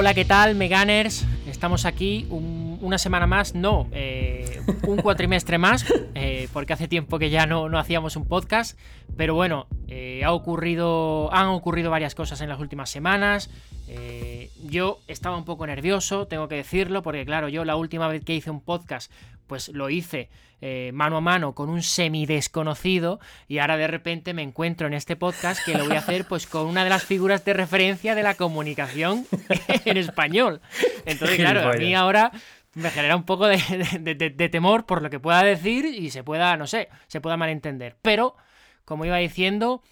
Hola, ¿qué tal, Meganers? Estamos aquí una semana más, no, eh, un cuatrimestre más, eh, porque hace tiempo que ya no, no hacíamos un podcast, pero bueno, eh, ha ocurrido, han ocurrido varias cosas en las últimas semanas. yo estaba un poco nervioso, tengo que decirlo, porque claro, yo la última vez que hice un podcast, pues lo hice eh, mano a mano con un semi desconocido y ahora de repente me encuentro en este podcast que lo voy a hacer pues con una de las figuras de referencia de la comunicación en español. Entonces, claro, a mí ahora me genera un poco de, temor por lo que pueda decir y se pueda, no sé, se pueda malentender. Pero, como iba diciendo,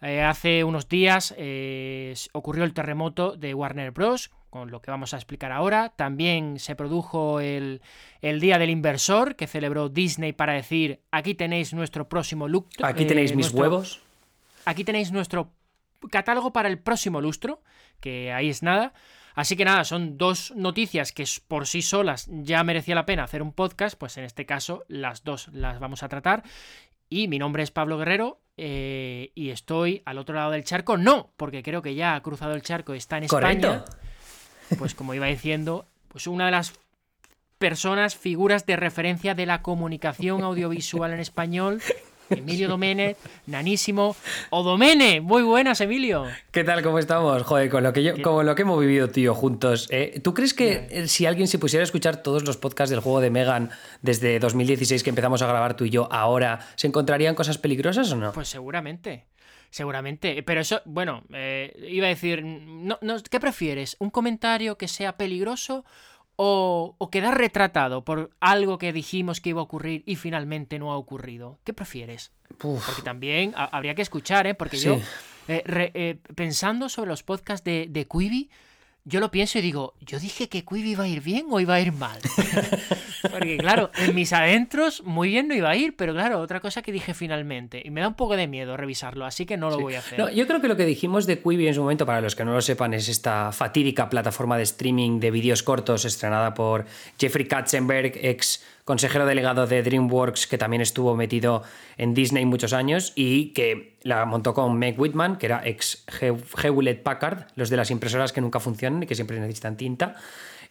eh, hace unos días eh, ocurrió el terremoto de Warner Bros con lo que vamos a explicar ahora. También se produjo el, Día del Inversor, que celebró Disney para decir, aquí tenéis nuestro próximo look. Aquí tenéis eh, mis huevos. Aquí tenéis nuestro catálogo para el próximo lustro, que ahí es nada. Así que nada, son dos noticias que por sí solas ya merecía la pena hacer un podcast, pues en este caso las dos las vamos a tratar. Y mi nombre es Pablo Guerrero eh, y estoy al otro lado del charco. No, porque creo que ya ha cruzado el charco, está en España pues como iba diciendo, pues una de las personas, figuras de referencia de la comunicación audiovisual en español. Emilio Domene, nanísimo. O Domene, muy buenas, Emilio. ¿Qué tal? ¿Cómo estamos? Joder, con lo que yo, como lo que hemos vivido, tío, juntos. ¿eh? ¿Tú crees que si alguien se pusiera a escuchar todos los podcasts del juego de Megan desde 2016 que empezamos a grabar tú y yo ahora, ¿se encontrarían cosas peligrosas o no? Pues seguramente. Seguramente. Pero eso, bueno, eh, iba a decir, no, ¿qué prefieres? ¿Un comentario que sea peligroso o, o, quedar retratado por algo que dijimos que iba a ocurrir y finalmente no ha ocurrido? ¿Qué prefieres? Porque también habría que escuchar, ¿eh? Porque yo, eh, eh, pensando sobre los podcasts de, de Quibi, yo lo pienso y digo, ¿yo dije que Quibi iba a ir bien o iba a ir mal? Porque claro, en mis adentros muy bien no iba a ir, pero claro, otra cosa que dije finalmente. Y me da un poco de miedo revisarlo, así que no lo voy a hacer. No, yo creo que lo que dijimos de Quibi en su momento, para los que no lo sepan, es esta fatídica plataforma de streaming de vídeos cortos estrenada por Jeffrey Katzenberg, ex consejero delegado de DreamWorks, que también estuvo metido en Disney muchos años y que la montó con Meg Whitman, que era ex Hewlett Packard, los de las impresoras que nunca funcionan y que siempre necesitan tinta.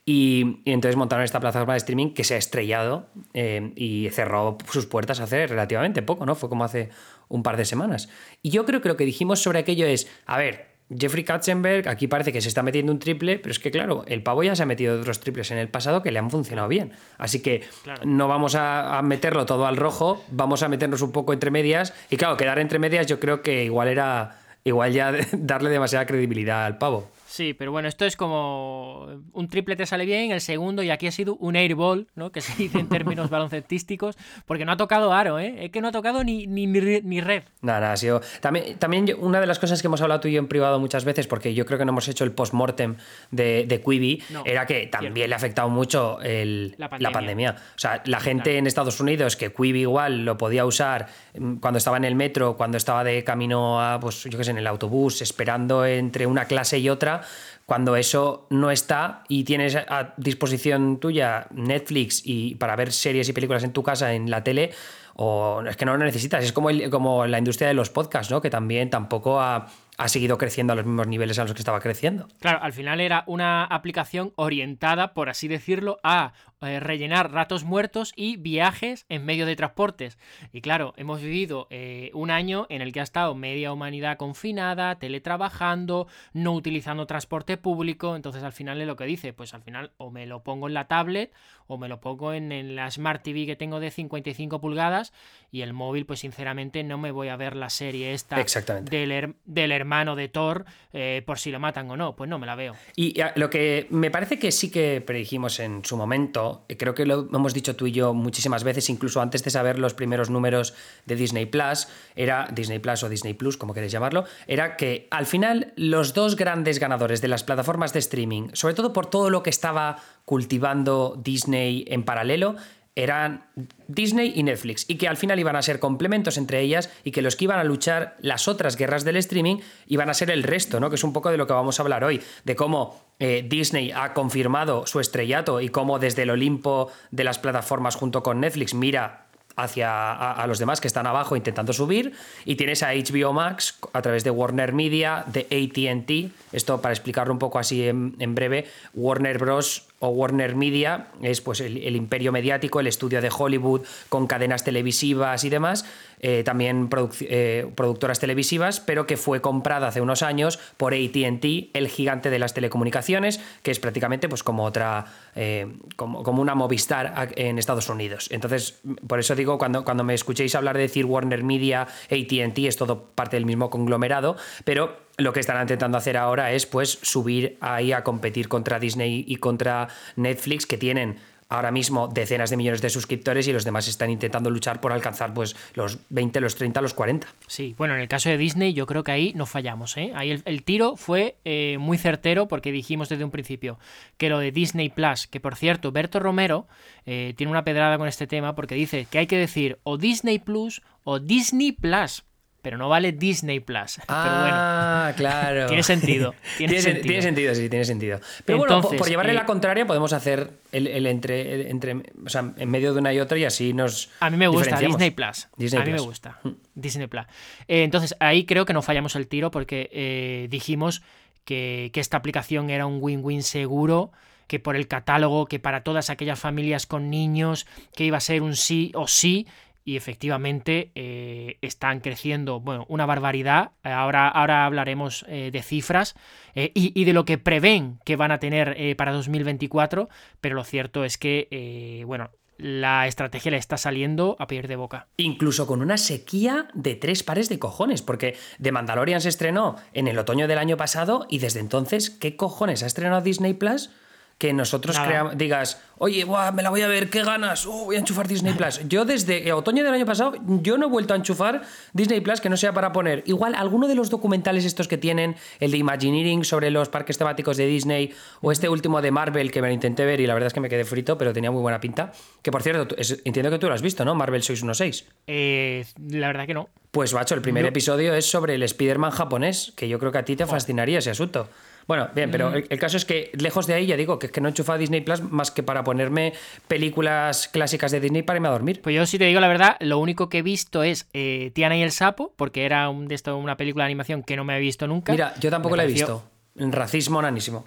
Y, entonces montaron esta plataforma de streaming que se ha estrellado eh, y cerró sus puertas hace relativamente poco, ¿no? Fue como hace un par de semanas. Y yo creo que lo que dijimos sobre aquello es, a ver, Jeffrey Katzenberg aquí parece que se está metiendo un triple, pero es que claro, el pavo ya se ha metido otros triples en el pasado que le han funcionado bien. Así que no vamos a, meterlo todo al rojo, vamos a meternos un poco entre medias. Y claro, quedar entre medias yo creo que igual era igual ya darle demasiada credibilidad al pavo. Sí, pero bueno, esto es como un triple te sale bien, el segundo, y aquí ha sido un airball, ¿no? Que se dice en términos baloncestísticos, porque no ha tocado aro, ¿eh? Es que no ha tocado ni, ni, ni red. Nada, nada, ha sido. También, también una de las cosas que hemos hablado tú y yo en privado muchas veces, porque yo creo que no hemos hecho el post-mortem de, de Quibi, era que también le ha afectado mucho el, la, pandemia. O sea, la gente en Estados Unidos que Quibi igual lo podía usar mm, cuando estaba en el metro, cuando estaba de camino a, pues yo qué sé, en el autobús, esperando entre una clase y otra cuando eso no está y tienes a disposición tuya Netflix y para ver series y películas en tu casa en la tele, o es que no lo necesitas. Es como, como la industria de los podcasts, ¿no? Que también tampoco ha ha seguido creciendo a los mismos niveles a los que estaba creciendo. Claro, al final era una aplicación orientada, por así decirlo, a eh, rellenar ratos muertos y viajes en medio de transportes. Y claro, hemos vivido eh, un año en el que ha estado media humanidad confinada, teletrabajando, no utilizando transporte público. Entonces al final es lo que dice, pues al final o me lo pongo en la tablet o me lo pongo en, la Smart TV que tengo de 55 pulgadas y el móvil, pues sinceramente no me voy a ver la serie esta del, del hermano hermano de Thor eh, por si lo matan o no. Pues no, me la veo. Y lo que me parece que sí que predijimos en su momento, eh, creo que lo hemos dicho tú y yo muchísimas veces, incluso antes de saber los primeros números de Disney Plus, era Disney Plus o Disney Plus, como queréis llamarlo, era que al final los dos grandes ganadores de las plataformas de streaming, sobre todo por todo lo que estaba cultivando Disney en paralelo, eran Disney y Netflix y que al final iban a ser complementos entre ellas y que los que iban a luchar las otras guerras del streaming iban a ser el resto, ¿no? Que es un poco de lo que vamos a hablar hoy, de cómo eh, Disney ha confirmado su estrellato y cómo desde el Olimpo de las plataformas junto con Netflix mira hacia a, los demás que están abajo intentando subir. Y tienes a HBO Max a través de Warner Media, de ATT. Esto para explicarlo un poco así en, en breve, Warner Bros o Warner Media es pues el, el, imperio mediático, el estudio de Hollywood con cadenas televisivas y demás, eh, también eh, productoras televisivas, pero que fue comprada hace unos años por ATT, el gigante de las telecomunicaciones, que es prácticamente pues como otra, eh, como, como, una Movistar en Estados Unidos. Entonces, por eso digo, cuando, cuando me escuchéis hablar de decir Warner Media, ATT, es todo parte del mismo conglomerado, pero lo que están intentando hacer ahora es pues subir ahí a competir contra Disney y contra Netflix que tienen ahora mismo decenas de millones de suscriptores y los demás están intentando luchar por alcanzar pues los 20, los 30, los 40. Sí, bueno, en el caso de Disney yo creo que ahí no fallamos. ¿eh? Ahí el, tiro fue eh, muy certero porque dijimos desde un principio que lo de Disney Plus, que por cierto, Berto Romero eh, tiene una pedrada con este tema porque dice que hay que decir o Disney Plus o Disney Plus pero no vale Disney Plus. Ah, pero bueno, claro. tiene sentido. Tiene, tiene, sentido. tiene sentido, sí, tiene sentido. Pero Entonces, bueno, por, por llevarle eh, la contraria, podemos hacer el, el entre, el entre, o sea, en medio de una y otra y así nos. A mí me gusta. Disney Plus. Disney a mí me gusta. Disney Plus. Eh, entonces, ahí creo que no fallamos el tiro porque eh, dijimos que, que esta aplicación era un win-win seguro que por el catálogo, que para todas aquellas familias con niños, que iba a ser un sí o sí, y efectivamente eh, están creciendo, bueno, una barbaridad. Ahora, ahora hablaremos eh, de cifras eh, y, de lo que prevén que van a tener eh, para 2024, pero lo cierto es que, eh, bueno, la estrategia le está saliendo a pedir de boca. Incluso con una sequía de tres pares de cojones, porque The Mandalorian se estrenó en el otoño del año pasado y desde entonces, ¿qué cojones ha estrenado Disney Plus? Que nosotros creamos, digas, oye, buah, me la voy a ver, qué ganas, oh, voy a enchufar Disney Plus. Yo desde otoño del año pasado, yo no he vuelto a enchufar Disney Plus que no sea para poner igual alguno de los documentales estos que tienen, el de Imagineering sobre los parques temáticos de Disney, o este último de Marvel que me lo intenté ver y la verdad es que me quedé frito, pero tenía muy buena pinta. Que por cierto, es, entiendo que tú lo has visto, ¿no? Marvel 616. Eh, la verdad que no. Pues, macho, el primer no. episodio es sobre el Spider-Man japonés, que yo creo que a ti te fascinaría ese asunto. Bueno, bien, pero el, el, caso es que lejos de ahí ya digo que es que no he enchufado Disney Plus más que para ponerme películas clásicas de Disney para irme a dormir. Pues yo si te digo la verdad, lo único que he visto es eh, Tiana y el sapo, porque era un, de esto, una película de animación que no me he visto nunca. Mira, yo tampoco me la he visto. Racismo nanísimo.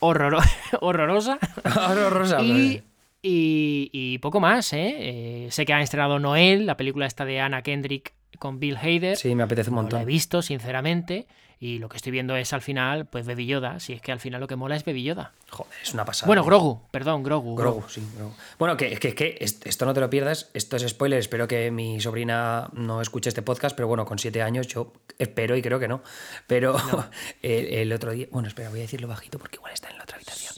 Horror horrorosa. horrorosa. y, y, y, poco más, ¿eh? ¿eh? Sé que han estrenado Noel, la película esta de Anna Kendrick con Bill Hader. Sí, me apetece un montón. No la he visto, sinceramente. Y lo que estoy viendo es al final, pues Baby Yoda. Si es que al final lo que mola es Baby Yoda. Joder, es una pasada. Bueno, Grogu, perdón, Grogu. Grogu, sí, Grogu. Bueno, que, que, que esto no te lo pierdas, esto es spoiler. Espero que mi sobrina no escuche este podcast, pero bueno, con siete años yo espero y creo que no. Pero no. El, el, otro día. Bueno, espera, voy a decirlo bajito porque igual está en la otra habitación.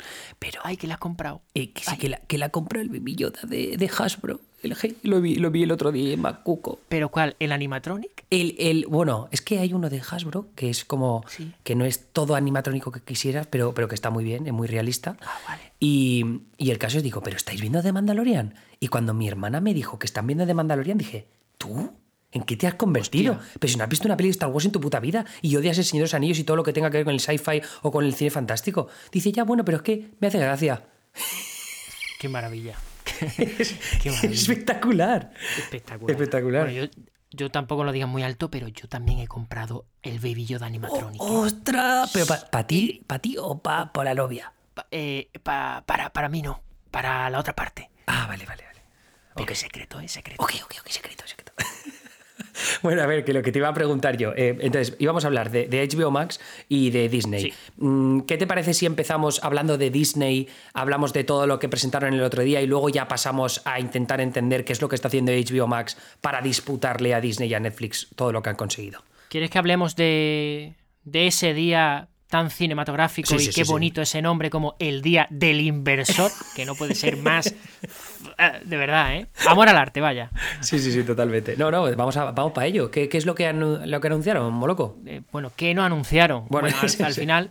Pero. Ay, que la ha comprado. Eh, que sí, que la, que la compró el Baby Yoda de, de Hasbro. El, lo, vi, lo vi el otro día en Macuco. ¿Pero cuál? ¿El animatronic? El, el, bueno, es que hay uno de Hasbro que es como. Sí. que no es todo animatrónico que quisieras, pero, pero que está muy bien, es muy realista. Ah, vale. Y, y el caso es, digo, ¿pero estáis viendo The Mandalorian? Y cuando mi hermana me dijo que están viendo The Mandalorian, dije, ¿tú? ¿En qué te has convertido? Hostia. Pero si no has visto una peli de Star Wars en tu puta vida y odias el Señor de los Anillos y todo lo que tenga que ver con el sci-fi o con el cine fantástico. Dice, ya, bueno, pero es que me hace gracia. Qué maravilla. es, Qué maravilla. espectacular. Espectacular. Espectacular. Bueno, yo, yo, tampoco lo diga muy alto, pero yo también he comprado el Baby Yoda animatrónico. Oh, ¡Ostras! ¿Pero para pa ti, pa ti o para pa la novia? Eh, pa, para, para mí no, para la otra parte. Ah, vale, vale, vale. Pero okay. es secreto, es secreto. Ok, ok, ok, secreto, secreto. Bueno, a ver, que lo que te iba a preguntar yo. Eh, entonces, íbamos a hablar de, de, HBO Max y de Disney. Sí. Mm, ¿Qué te parece si empezamos hablando de Disney, hablamos de todo lo que presentaron el otro día y luego ya pasamos a intentar entender qué es lo que está haciendo HBO Max para disputarle a Disney y a Netflix todo lo que han conseguido? ¿Quieres que hablemos de, de ese día tan cinematográfico sí, y sí, qué sí, bonito ese nombre como el Día del Inversor, que no puede ser más de verdad, ¿eh? Amor al arte, vaya. Sí, sí, sí, totalmente. No, no, vamos, a, vamos para ello. ¿Qué, ¿Qué, es lo que, anu lo que anunciaron, Moloco? Eh, bueno, ¿qué no anunciaron? Bueno, bueno al, al, final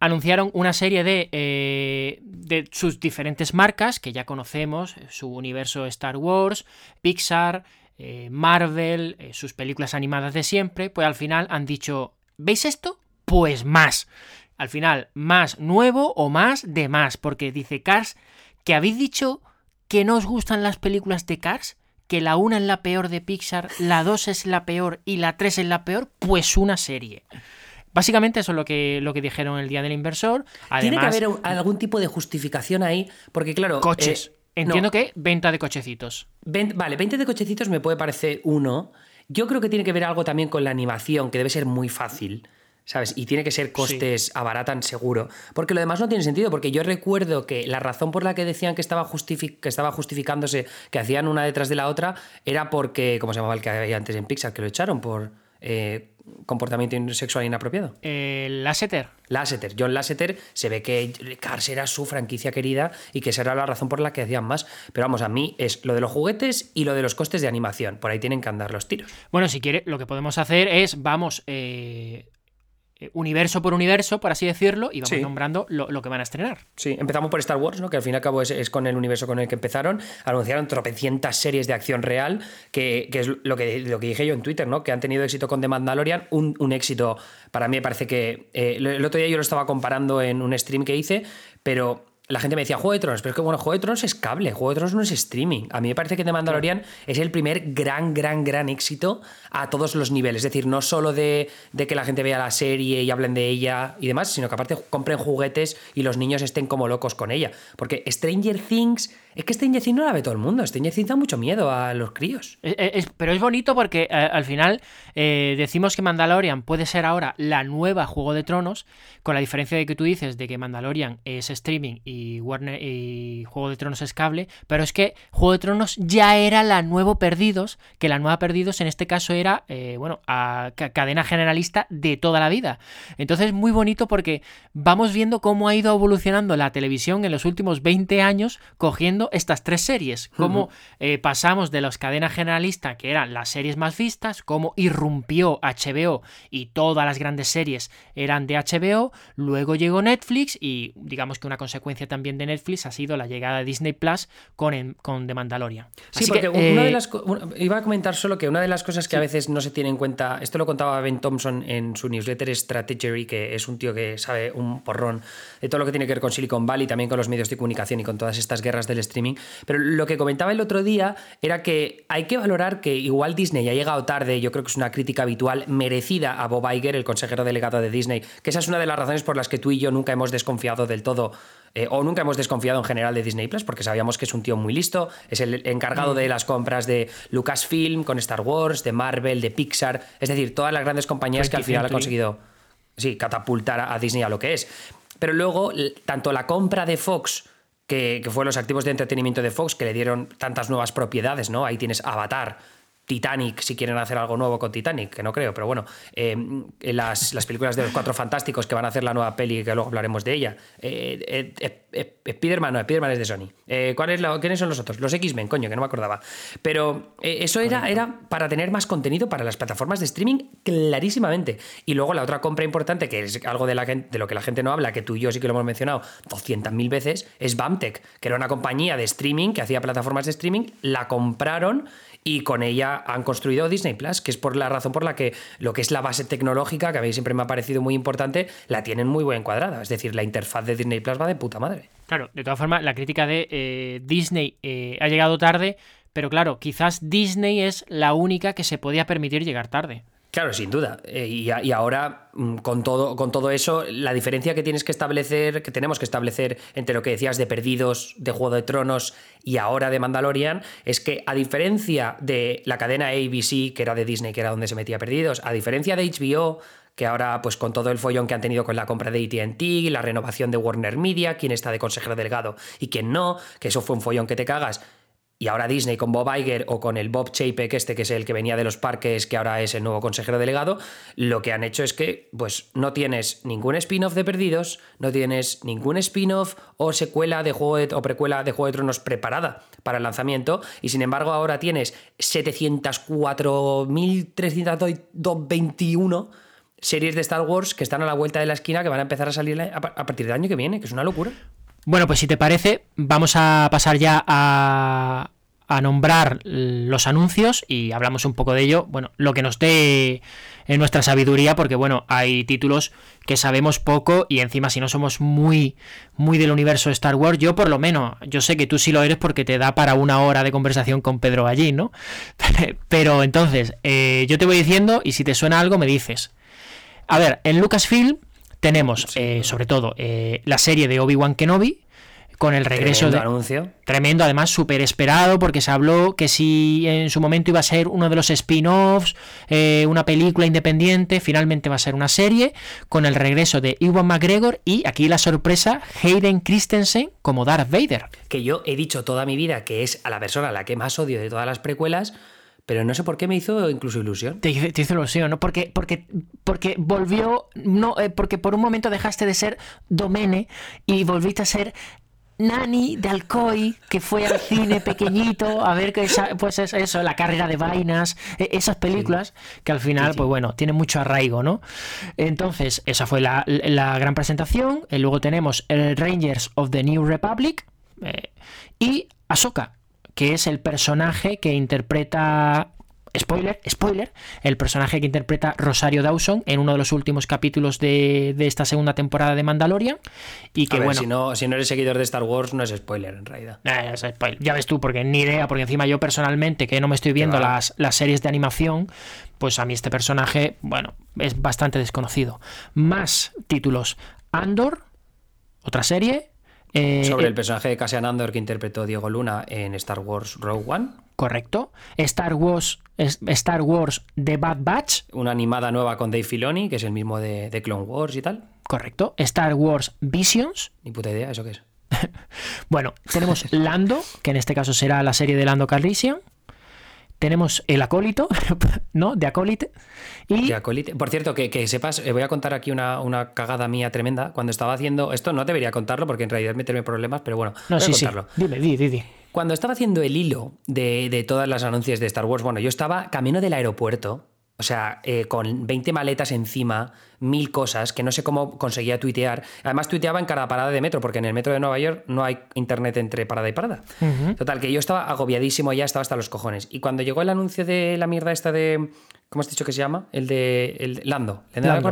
anunciaron una serie de, eh, de sus diferentes marcas que ya conocemos, su universo Star Wars, Pixar, eh, Marvel, eh, sus películas animadas de siempre, pues al final han dicho, ¿veis esto? Pues más. Al final, más nuevo o más de más, porque dice Cars que habéis dicho que no os gustan las películas de Cars, que la 1 es la peor de Pixar, la 2 es la peor y la 3 es la peor, pues una serie. Básicamente eso es lo que, lo que dijeron el día del inversor. Tiene que haber algún tipo de justificación ahí, porque claro... Coches. Eh, Entiendo que venta de cochecitos. vale, 20 de cochecitos me puede parecer uno. Yo creo que tiene que ver algo también con la animación, que debe ser muy fácil. ¿Sabes? Y tiene que ser costes abaratan seguro. Porque lo demás no tiene sentido, porque yo recuerdo que la razón por la que decían que estaba, que estaba justificándose que hacían una detrás de la otra era porque, ¿cómo se llamaba el que había antes en Pixar? Que lo echaron por eh, comportamiento sexual inapropiado. Eh, Lasseter. Lasseter. John Lasseter se ve que Cars era su franquicia querida y que esa era la razón por la que hacían más. Pero vamos, a mí es lo de los juguetes y lo de los costes de animación. Por ahí tienen que andar los tiros. Bueno, si quiere, lo que podemos hacer es, vamos, eh, universo por universo, por así decirlo, y vamos nombrando lo, que van a estrenar. Sí, empezamos por Star Wars, ¿no? que al fin y al cabo es, con el universo con el que empezaron. Anunciaron tropecientas series de acción real, que, es lo que, lo que dije yo en Twitter, ¿no? que han tenido éxito con The Mandalorian, un, un éxito, para mí me parece que... Eh, el otro día yo lo estaba comparando en un stream que hice, pero la gente me decía Juego de Tronos, pero es que bueno, Juego de Tronos es cable, Juego de Tronos no es streaming. A mí me parece que The Mandalorian es el primer gran, gran, gran éxito a todos los niveles. Es decir, no solo de, de, que la gente vea la serie y hablen de ella y demás, sino que aparte compren juguetes y los niños estén como locos con ella. Porque Stranger Things es que Stranger Things no la ve todo el mundo. Stranger Things da mucho miedo a los críos. pero es bonito porque eh, al final eh, decimos que Mandalorian puede ser ahora la nueva Juego de Tronos, con la diferencia de que tú dices de que Mandalorian es streaming y, Warner, y Juego de Tronos es cable, pero es que Juego de Tronos ya era la nueva Perdidos, que la nueva Perdidos en este caso era, eh, bueno, cadena generalista de toda la vida. Entonces, muy bonito porque vamos viendo cómo ha ido evolucionando la televisión en los últimos 20 años, cogiendo estas tres series, cómo eh, pasamos de las cadenas generalistas, que eran las series más vistas, cómo irrumpió HBO y todas las grandes series eran de HBO, luego llegó Netflix y digamos que una consecuencia también de Netflix ha sido la llegada de Disney Plus con, con The Mandalorian. Sí, porque una de eh, las iba a comentar solo que una de las cosas que a veces no se tiene en cuenta, esto lo contaba Ben Thompson en su newsletter Strategy, que es un tío que sabe un porrón de todo lo que tiene que ver con Silicon Valley, también con los medios de comunicación y con todas estas guerras del streaming. Pero lo que comentaba el otro día era que hay que valorar que igual Disney ha llegado tarde, yo creo que es una crítica habitual merecida a Bob Iger, el consejero delegado de Disney, que esa es una de las razones por las que tú y yo nunca hemos desconfiado del todo eh, o nunca hemos desconfiado en general de Disney Plus, porque sabíamos que es un tío muy listo, es el encargado de las compras de Lucasfilm con Star Wars, de Marvel, de Pixar, es decir, todas las grandes compañías que al final ha conseguido sí, catapultar a Disney a lo que es. Pero luego, tanto la compra de Fox que, que, los activos de entretenimiento de Fox que le dieron tantas nuevas propiedades, ¿no? Ahí tienes Avatar, Titanic, si quieren hacer algo nuevo con Titanic, que no creo, pero bueno, eh, las, las, películas de los Cuatro Fantásticos que van a hacer la nueva peli, que luego hablaremos de ella. Eh, eh, Spiderman, no, Spiderman es de Sony. ¿cuál es la, ¿Quiénes son los otros? Los X-Men, coño, que no me acordaba. Pero eso era, era para tener más contenido para las plataformas de streaming, clarísimamente. Y luego la otra compra importante, que es algo de, la, de lo que la gente no habla, que tú y yo sí que lo hemos mencionado 200.000 veces, es BAMTech, que era una compañía de streaming que hacía plataformas de streaming, la compraron y con ella han construido Disney Plus, que es por la razón por la que lo que es la base tecnológica, que a mí siempre me ha parecido muy importante, la tienen muy bien cuadrada. Es decir, la interfaz de Disney Plus va de puta madre. Claro, de todas formas, la crítica de eh, Disney eh, ha llegado tarde, pero claro, quizás Disney es la única que se podía permitir llegar tarde. Claro, sin duda. Eh, y, ahora, mm, con todo, con todo eso, la diferencia que tienes que establecer, que tenemos que establecer entre lo que decías de Perdidos, de Juego de Tronos y ahora de Mandalorian, es que a diferencia de la cadena ABC, que era de Disney, que era donde se metía Perdidos, a diferencia de HBO, que ahora, pues con todo el follón que han tenido con la compra de ATT, la renovación de Warner Media, quién está de consejero delgado y quién no, que eso fue un follón que te cagas y ahora Disney con Bob Iger o con el Bob Chapek, este que es el que venía de los parques, que ahora es el nuevo consejero delegado, lo que han hecho es que pues no tienes ningún spin-off de Perdidos, no tienes ningún spin-off o secuela de juego o precuela de Juego de Tronos preparada para el lanzamiento y sin embargo ahora tienes 704.321 series de Star Wars que están a la vuelta de la esquina que van a empezar a salir a partir del año que viene, que es una locura. Bueno, pues si te parece, vamos a pasar ya a, a, nombrar los anuncios y hablamos un poco de ello. Bueno, lo que nos dé en nuestra sabiduría, porque bueno, hay títulos que sabemos poco y encima si no somos muy, muy del universo de Star Wars, yo por lo menos, yo sé que tú sí lo eres porque te da para una hora de conversación con Pedro allí, ¿no? Pero entonces, eh, yo te voy diciendo y si te suena algo me dices. A ver, en Lucasfilm tenemos eh, sobre todo eh, la serie de Obi-Wan Kenobi, con el regreso de anuncio. Tremendo, además súper esperado, porque se habló que si en su momento iba a ser uno de los spin-offs, eh, una película independiente, finalmente va a ser una serie, con el regreso de Iwan McGregor y aquí la sorpresa, Hayden Christensen como Darth Vader. Que yo he dicho toda mi vida que es a la persona a la que más odio de todas las precuelas. Pero no sé por qué me hizo incluso ilusión. Te, hizo ilusión, ¿no? Porque, porque, porque volvió. No, eh, porque por un momento dejaste de ser Domene y volviste a ser Nani de Alcoy, que fue al cine pequeñito a ver que pues eso, la carrera de vainas, e, esas películas que al final, pues bueno, tienen mucho arraigo, ¿no? Entonces, esa fue la, gran presentación. Y luego tenemos el Rangers of the New Republic eh, y Ahsoka, que es el personaje que interpreta spoiler, spoiler, el personaje que interpreta Rosario Dawson en uno de los últimos capítulos de, esta segunda temporada de Mandalorian. Y que bueno. Si no, si no eres seguidor de Star Wars, no es spoiler en realidad. Eh, ya ves tú, porque ni idea, porque encima yo personalmente, que no me estoy viendo las, las series de animación, pues a mí este personaje, bueno, es bastante desconocido. Más títulos. Andor, otra serie. Eh, Sobre el personaje de Cassian Andor que interpretó Diego Luna en Star Wars Rogue One. Correcto. Star Wars, Star Wars The Bad Batch. Una animada nueva con Dave Filoni, que es el mismo de, Clone Wars y tal. Correcto. Star Wars Visions. Ni puta idea, ¿eso qué es? bueno, tenemos Lando, que en este caso será la serie de Lando Calrissian. Tenemos el acólito, ¿no? De acólite. Y... De acólite. Por cierto, que, sepas, eh, voy a contar aquí una, cagada mía tremenda. Cuando estaba haciendo. Esto no debería contarlo porque en realidad meterme problemas, pero bueno, no, voy sí, a contarlo. Dime, di, di, Cuando estaba haciendo el hilo de, de todas las anuncios de Star Wars, bueno, yo estaba camino del aeropuerto o sea, eh, con 20 maletas encima, mil cosas, que no sé cómo conseguía tuitear. Además, tuiteaba en cada parada de metro, porque en el metro de Nueva York no hay internet entre parada y parada. Total, que yo estaba agobiadísimo ya, estaba hasta los cojones. Y cuando llegó el anuncio de la mierda esta de ¿Cómo has dicho que se llama? El de el Lando. El de Lando.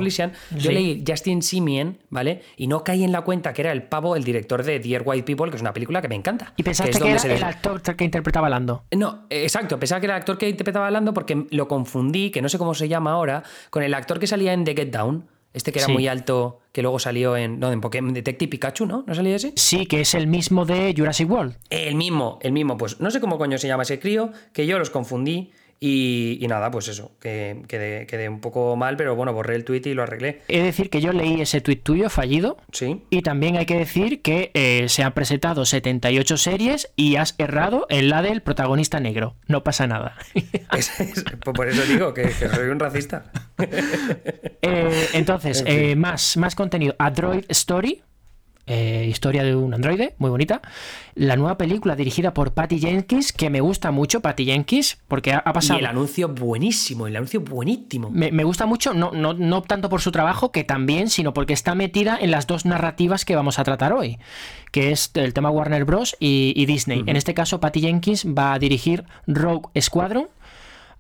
Yo leí Justin Simien, ¿vale? Y no caí en la cuenta que era el pavo, el director de Dear White People, que es una película que me encanta. ¿Y pensaste que, era el actor que interpretaba a Lando? No, exacto. Pensaba que era el actor que interpretaba a Lando porque lo confundí, que no sé cómo se llama ahora, con el actor que salía en The Get Down. Este que era muy alto, que luego salió en, no, en Pokémon Detective Pikachu, ¿no? ¿No salía ese? Sí, que es el mismo de Jurassic World. El mismo, el mismo. Pues no sé cómo coño se llama ese crío, que yo los confundí. Y, nada, pues eso, que quedé, un poco mal, pero bueno, borré el tuit y lo arreglé. Es decir, que yo leí ese tuit tuyo fallido. Sí. Y también hay que decir que eh, se han presentado 78 series y has errado en la del protagonista negro. No pasa nada. Pues por eso digo que, soy un racista. Eh, entonces, eh, más, más contenido. Android Story, eh, historia de un androide, muy bonita. La nueva película dirigida por Patty Jenkins, que me gusta mucho, Patty Jenkins, porque ha, pasado... Y el anuncio buenísimo, el anuncio buenísimo. Me, gusta mucho, no, no, no tanto por su trabajo, que también, sino porque está metida en las dos narrativas que vamos a tratar hoy, que es el tema Warner Bros. y, Disney. En este caso, Patty Jenkins va a dirigir Rogue Squadron,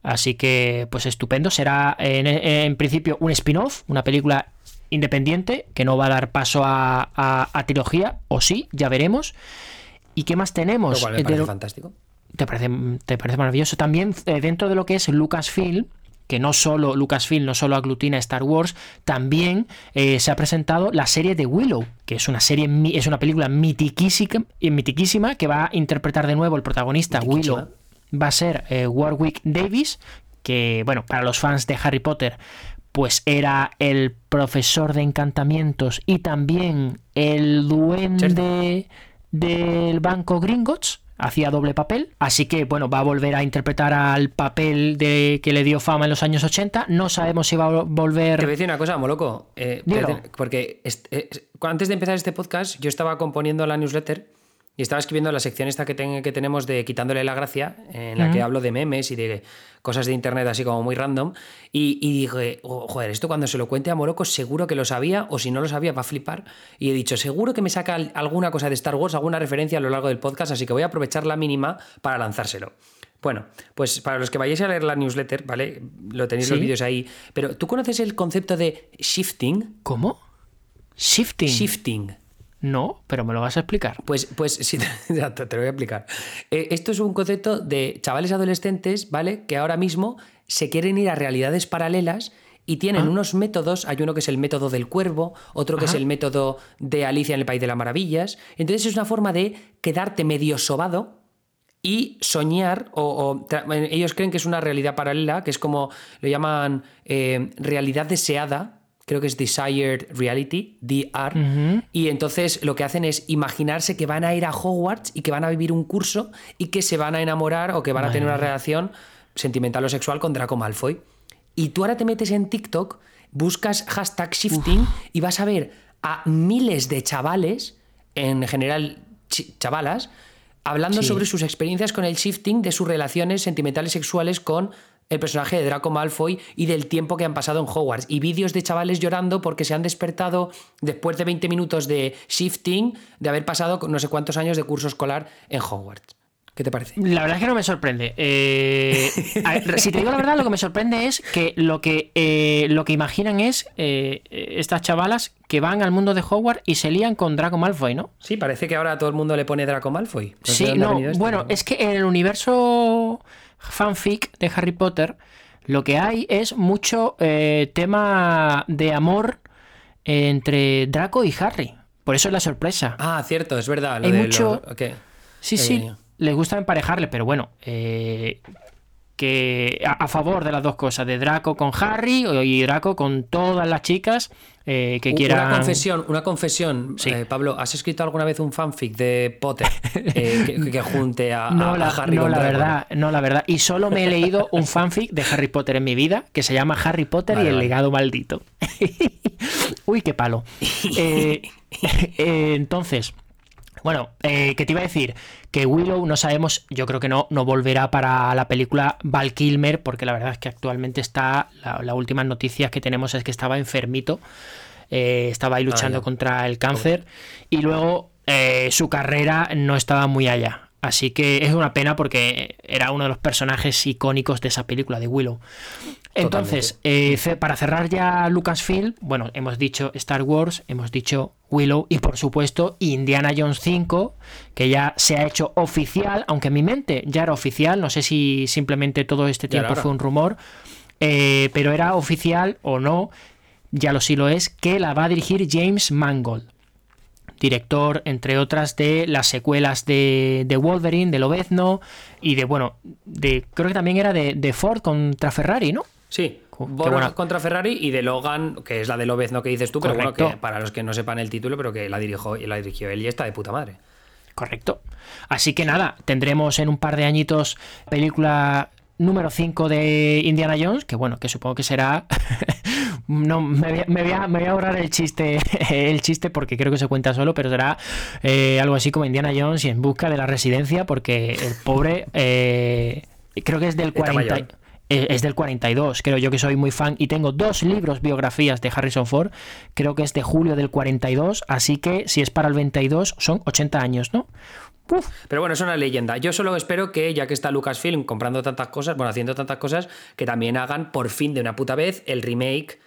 Así que, pues estupendo. Será en, en principio un spin-off, una película independiente, que no va a dar paso a, a, trilogía, o sí, ya veremos. ¿Y qué más tenemos? me parece fantástico. ¿Te parece, ¿Te parece maravilloso? También eh, dentro de lo que es Lucasfilm, que no solo Lucasfilm no solo aglutina Star Wars, también eh, se ha presentado la serie de Willow, que es una serie es una película mitiquísima, mitiquísima que va a interpretar de nuevo el protagonista Willow. Va a ser eh, Warwick Davis, que bueno, para los fans de Harry Potter pues era el profesor de encantamientos y también el duende del banco Gringotts hacía doble papel, así que bueno, va a volver a interpretar al papel de que le dio fama en los años 80, no sabemos si va a volver... Te voy a decir una cosa, Moloco, eh, porque eh, antes de empezar este podcast yo estaba componiendo la newsletter y estaba escribiendo la sección esta que, que tenemos de Quitándole la Gracia, en la que hablo de memes y de cosas de internet así como muy random. Y, dije, oh, joder, esto cuando se lo cuente a Morocco seguro que lo sabía, o si no lo sabía va a flipar. Y he dicho, seguro que me saca alguna cosa de Star Wars, alguna referencia a lo largo del podcast, así que voy a aprovechar la mínima para lanzárselo. Bueno, pues para los que vayáis a leer la newsletter, ¿vale? Lo tenéis los vídeos ahí. Pero, ¿tú conoces el concepto de shifting? ¿Cómo? Shifting. Shifting. No, pero me lo vas a explicar. Pues, pues sí, te, lo voy a explicar. Eh, esto es un concepto de chavales adolescentes, ¿vale? Que ahora mismo se quieren ir a realidades paralelas y tienen ah. unos métodos, hay uno que es el método del cuervo, otro que es el método de Alicia en el País de las Maravillas. Entonces es una forma de quedarte medio sobado y soñar, o, ellos creen que es una realidad paralela, que es como lo llaman eh, realidad deseada, creo que es Desired Reality, DR, y entonces lo que hacen es imaginarse que van a ir a Hogwarts y que van a vivir un curso y que se van a enamorar o que van a tener una relación sentimental o sexual con Draco Malfoy. Y tú ahora te metes en TikTok, buscas hashtag shifting y vas a ver a miles de chavales, en general chavalas, hablando sobre sus experiencias con el shifting de sus relaciones sentimentales sexuales con el personaje de Draco Malfoy y del tiempo que han pasado en Hogwarts. Y vídeos de chavales llorando porque se han despertado después de 20 minutos de shifting, de haber pasado no sé cuántos años de curso escolar en Hogwarts. ¿Qué te parece? La verdad es que no me sorprende. Eh, si te digo la verdad, lo que me sorprende es que lo que, eh, lo que imaginan es eh, estas chavalas que van al mundo de Hogwarts y se lían con Draco Malfoy, ¿no? Sí, parece que ahora a todo el mundo le pone Draco Malfoy. sí, no, bueno, es que en el universo fanfic de Harry Potter, lo que hay es mucho eh, tema de amor entre Draco y Harry. Por eso es la sorpresa. Ah, cierto, es verdad. hay mucho... Sí, sí, les gusta emparejarle, pero bueno, eh, que a, favor de las dos cosas, de Draco con Harry y Draco con todas las chicas eh, que quieran. Una confesión, una confesión. Eh, Pablo, ¿has escrito alguna vez un fanfic de Potter eh, que, junte a, no la, Harry No, la verdad, no, la verdad. Y solo me he leído un fanfic de Harry Potter en mi vida que se llama Harry Potter y el legado maldito. Uy, qué palo. entonces. Bueno, eh, ¿qué te iba a decir? Que Willow no sabemos, yo creo que no, no volverá para la película Val Kilmer, porque la verdad es que actualmente está, la, última noticia que tenemos es que estaba enfermito, eh, estaba ahí ah, luchando contra el cáncer, y luego eh, su carrera no estaba muy allá. Así que es una pena porque era uno de los personajes icónicos de esa película de Willow. Entonces, eh, para cerrar ya Lucasfilm, bueno, hemos dicho Star Wars, hemos dicho Willow y por supuesto Indiana Jones 5, que ya se ha hecho oficial, aunque en mi mente ya era oficial, no sé si simplemente todo este tiempo fue un rumor, eh, pero era oficial o no, ya lo sí lo es, que la va a dirigir James Mangold director, entre otras, de las secuelas de, de Wolverine, de Lobezno y de, bueno, de creo que también era de, Ford contra Ferrari, ¿no? Sí, bueno. contra Ferrari y de Logan, que es la de Lobezno que dices tú, pero bueno, que para los que no sepan el título, pero que la dirigió, la dirigió él y está de puta madre. Correcto. Así que nada, tendremos en un par de añitos película número 5 de Indiana Jones, que bueno, que supongo que será... no, me voy, a, ahorrar el chiste, el chiste porque creo que se cuenta solo, pero será eh, algo así como Indiana Jones y en busca de la residencia, porque el pobre... Eh, creo que es del 40 eh, es del 42, creo yo que soy muy fan y tengo dos libros biografías de Harrison Ford, creo que es de julio del 42, así que si es para el 22 son 80 años, ¿no? Pero bueno, es una leyenda. Yo solo espero que, ya que está Lucasfilm comprando tantas cosas, bueno, haciendo tantas cosas, que también hagan por fin de una puta vez el remake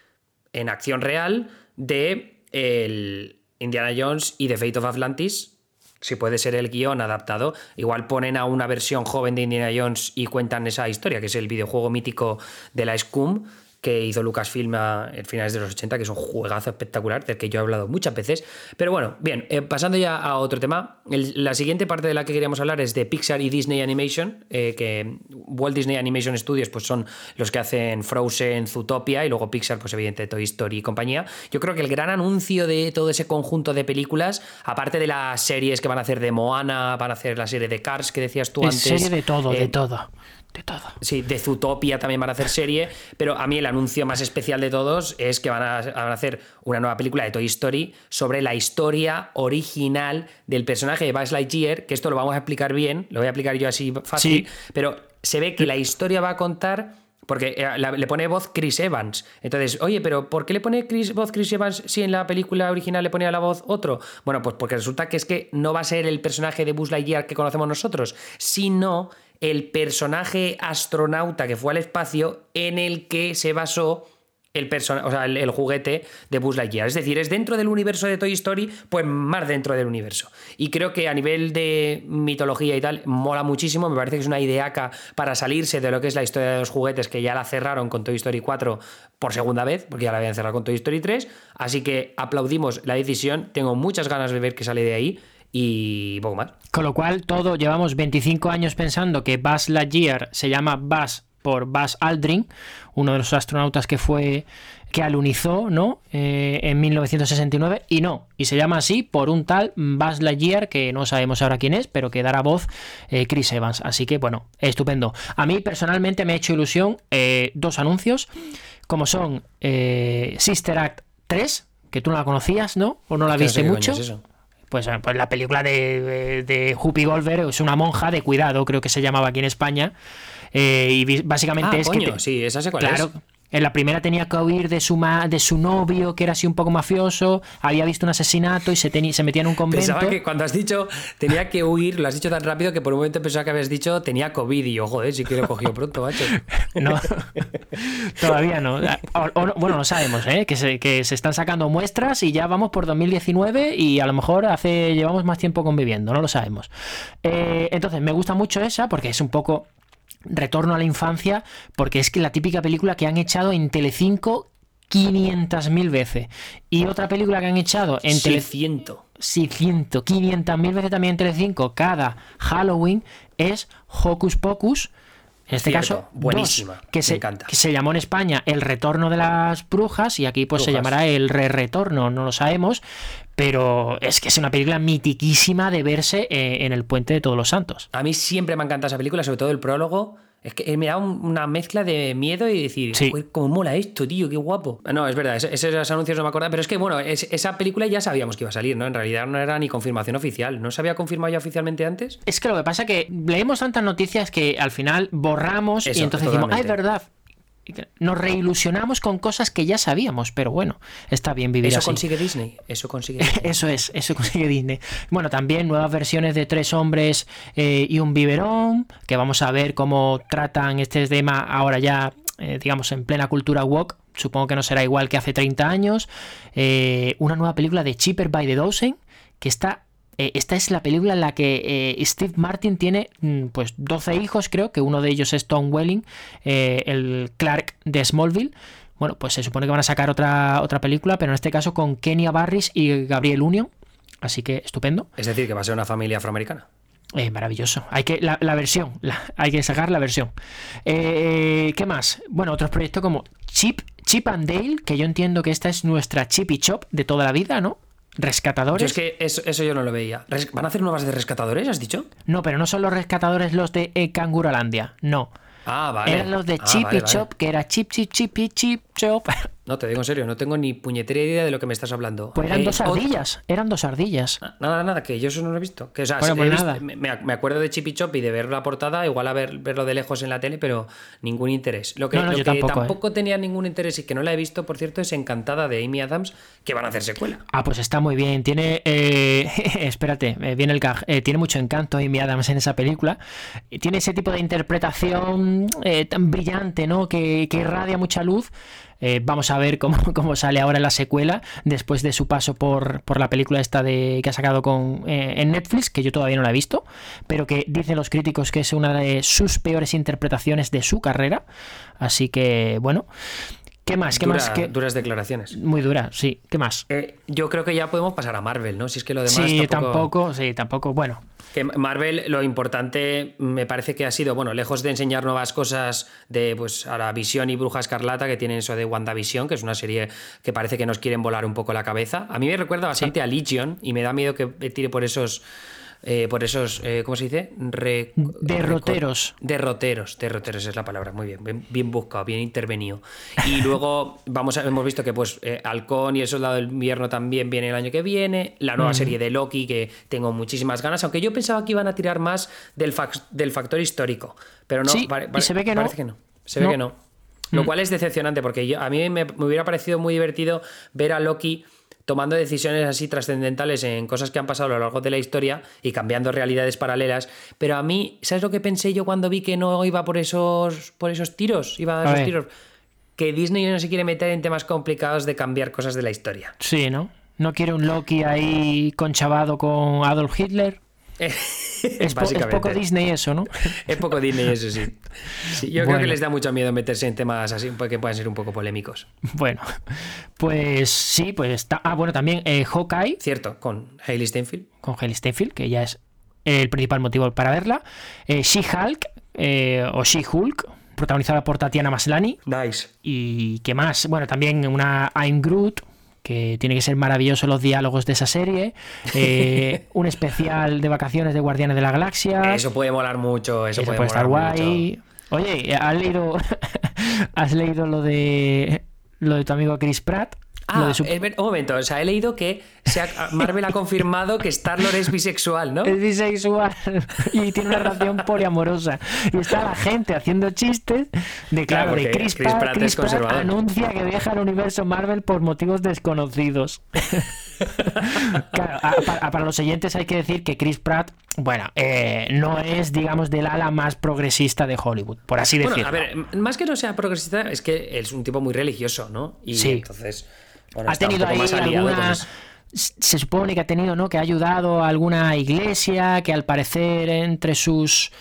en acción real de el Indiana Jones y The Fate of Atlantis. Si puede ser el guion adaptado, igual ponen a una versión joven de Indiana Jones y cuentan esa historia, que es el videojuego mítico de la Scum, que hizo Lucasfilm a finales de los 80, que es un juegazo espectacular, del que yo he hablado muchas veces. Pero bueno, bien, eh, pasando ya a otro tema, la siguiente parte de la que queríamos hablar es de Pixar y Disney Animation, eh, que Walt Disney Animation Studios pues son los que hacen Frozen, Zootopia y luego Pixar, pues evidentemente Toy Story y compañía. Yo creo que el gran anuncio de todo ese conjunto de películas, aparte de las series que van a hacer de Moana, van a hacer la serie de Cars que decías tú antes. Serie de todo, de eh, todo de todo. Sí, de Zootopia también van a hacer serie, pero a mí el anuncio más especial de todos es que van a, van a, hacer una nueva película de Toy Story sobre la historia original del personaje de Buzz Lightyear, que esto lo vamos a explicar bien, lo voy a explicar yo así fácil, sí. pero se ve que la historia va a contar porque eh, le pone voz Chris Evans. Entonces, oye, pero ¿por qué le pone Chris, voz Chris Evans si en la película original le ponía la voz otro? Bueno, pues porque resulta que es que no va a ser el personaje de Buzz Lightyear que conocemos nosotros, sino el personaje astronauta que fue al espacio en el que se basó el, o sea, el, juguete de Buzz Lightyear. Es decir, es dentro del universo de Toy Story, pues más dentro del universo. Y creo que a nivel de mitología y tal, mola muchísimo. Me parece que es una ideaca para salirse de lo que es la historia de los juguetes, que ya la cerraron con Toy Story 4 por segunda vez, porque ya la habían cerrado con Toy Story 3. Así que aplaudimos la decisión. Tengo muchas ganas de ver qué sale de ahí y poco más. Con lo cual, todo llevamos 25 años pensando que Buzz Lightyear se llama Buzz por Buzz Aldrin, uno de los astronautas que fue que alunizó ¿no? Eh, en 1969 y no, y se llama así por un tal Buzz Lightyear que no sabemos ahora quién es, pero que dará voz eh, Chris Evans. Así que bueno, estupendo. A mí personalmente me ha hecho ilusión eh, dos anuncios, como son Sister Act 3, que tú no la conocías, ¿no? O no la viste mucho. Pues, pues, la película de, de, Whoopi Goldberg es una monja de cuidado, creo que se llamaba aquí en España. Eh, y básicamente ah, es coño, que. sí, esa se cuál claro, En la primera tenía que huir de su, de su novio, que era así un poco mafioso, había visto un asesinato y se, se metía en un convento. Pensaba que cuando has dicho tenía que huir, lo has dicho tan rápido que por un momento pensaba que habías dicho tenía COVID y yo, joder, sí que lo cogió pronto, macho. No, todavía no. bueno, no sabemos, ¿eh? que, se, que se están sacando muestras y ya vamos por 2019 y a lo mejor hace llevamos más tiempo conviviendo, no lo sabemos. Eh, entonces, me gusta mucho esa porque es un poco Retorno a la infancia, porque es que la típica película que han echado en Telecinco 500.000 veces. Y otra película que han echado en Telecinco. Sí, 500.000 veces también en Telecinco cada Halloween es Hocus Pocus. En este caso, buenísima. que, se, encanta. que se llamó en España El Retorno de las Brujas y aquí pues se llamará El Re-Retorno, no lo sabemos, pero es que es una película mitiquísima de verse eh, en el Puente de Todos los Santos. A mí siempre me ha encantado esa película, sobre todo el prólogo es que me da una mezcla de miedo y decir, sí. cómo mola esto, tío, qué guapo. No, es verdad, esos, anuncios no me acuerdo, pero es que, bueno, esa película ya sabíamos que iba a salir, ¿no? En realidad no era ni confirmación oficial. ¿No se había confirmado ya oficialmente antes? Es que lo que pasa es que leemos tantas noticias que al final borramos y entonces decimos, ah, es verdad, nos reilusionamos con cosas que ya sabíamos, pero bueno, está bien vivir eso así. Consigue Disney, eso consigue Disney. Eso es, eso consigue Disney. Bueno, también nuevas versiones de Tres Hombres eh, y un Biberón, que vamos a ver cómo tratan este tema ahora ya, eh, digamos, en plena cultura walk. Supongo que no será igual que hace 30 años. Eh, una nueva película de Cheaper by the Dozen, que está eh, esta es la película en la que eh, Steve Martin tiene mm, pues 12 hijos, creo, que uno de ellos es Tom Welling, eh, el Clark de Smallville. Bueno, pues se supone que van a sacar otra, otra película, pero en este caso con Kenya Barris y Gabriel Union. Así que estupendo. Es decir, que va a ser una familia afroamericana. maravilloso. Hay que la, versión, hay que sacar la versión. ¿Qué más? Bueno, otros proyectos como Chip, Chip and Dale, que yo entiendo que esta es nuestra Chip y Chop de toda la vida, ¿no? Rescatadores. Yo es que eso, yo no lo veía. ¿Van a hacer nuevas de rescatadores, has dicho? No, pero no son los rescatadores los de Canguralandia, no. Ah, vale. Eran los de ah, Chip y Chop, que era Chip, Chip, Chip, Chip, Chop. No, te digo en serio, no tengo ni puñetera idea de lo que me estás hablando. Pues eran eh, dos ardillas, eran dos ardillas. Ah, nada, nada, que yo eso no lo he visto. Que, o sea, pues me, acuerdo de Chip y Chop y de ver la portada, igual a ver, verlo de lejos en la tele, pero ningún interés. Lo que, que tampoco, tenía ningún interés y que no la he visto, por cierto, es Encantada de Amy Adams, que van a hacer secuela. Ah, pues está muy bien. Tiene, eh, espérate, viene el gag. Eh, tiene mucho encanto Amy Adams en esa película. Tiene ese tipo de interpretación tan brillante, ¿no? Que, que irradia mucha luz. Eh, vamos a ver cómo, cómo, sale ahora la secuela después de su paso por, por la película esta de, que ha sacado con, eh, en Netflix, que yo todavía no la he visto, pero que dicen los críticos que es una de sus peores interpretaciones de su carrera. Así que, bueno. ¿Qué más? ¿Qué más? ¿Qué? Duras declaraciones. Muy duras, sí. ¿Qué más? Eh, yo creo que ya podemos pasar a Marvel, ¿no? Si es que lo demás. Sí, tampoco, sí, tampoco. Bueno. Que Marvel, lo importante me parece que ha sido, bueno, lejos de enseñar nuevas cosas de, pues, ahora Visión y Bruja Escarlata, que tienen eso de WandaVision, que es una serie que parece que nos quieren volar un poco la cabeza. A mí me recuerda bastante a Legion y me da miedo que tire por esos eh, por esos, eh, ¿cómo se dice? derroteros. Derroteros, derroteros es la palabra, muy bien, bien, buscado, bien intervenido. Y luego vamos a, hemos visto que pues eh, Halcón y el Soldado del Invierno también viene el año que viene, la nueva serie de Loki que tengo muchísimas ganas, aunque yo pensaba que iban a tirar más del, del factor histórico, pero no, sí, y se ve que parece que no. Se ve que no. Lo mm. cual es decepcionante porque a mí me, hubiera parecido muy divertido ver a Loki tomando decisiones así trascendentales en cosas que han pasado a lo largo de la historia y cambiando realidades paralelas. Pero a mí, ¿sabes lo que pensé yo cuando vi que no iba por esos, por esos tiros? Iba a esos tiros. Que Disney no se quiere meter en temas complicados de cambiar cosas de la historia. Sí, ¿no? ¿No quiere un Loki ahí conchavado con Adolf Hitler? es, poco Disney eso, ¿no? es poco Disney eso, sí. yo creo que les da mucho miedo meterse en temas así que puedan ser un poco polémicos. Bueno, pues sí, pues está. Ah, bueno, también eh, Hawkeye. Cierto, con Hailey Steinfeld. Con Hailey Steinfeld, que ya es el principal motivo para verla. Eh, She-Hulk, eh, o She-Hulk, protagonizada por Tatiana Maslany. Nice. Y qué más, bueno, también una I'm Groot, que tiene que ser maravilloso los diálogos de esa serie. Eh, un especial de vacaciones de Guardianes de la Galaxia. Eso puede molar mucho, eso, puede, estar guay. Oye, ¿has leído, ¿has leído lo de lo de tu amigo Chris Pratt? Ah, un momento, o sea, he leído que Marvel ha confirmado que Star-Lord es bisexual, ¿no? Es bisexual y tiene una relación poliamorosa. Y está la gente haciendo chistes de, claro, de Chris, Pratt, anuncia que deja el universo Marvel por motivos desconocidos. claro, para los oyentes hay que decir que Chris Pratt, bueno, eh, no es, digamos, del ala más progresista de Hollywood, por así decirlo. A ver, más que no sea progresista, es que es un tipo muy religioso, ¿no? Y sí. entonces ha tenido ahí alguna... Se supone que ha tenido, ¿no? Que ha ayudado a alguna iglesia, que al parecer entre sus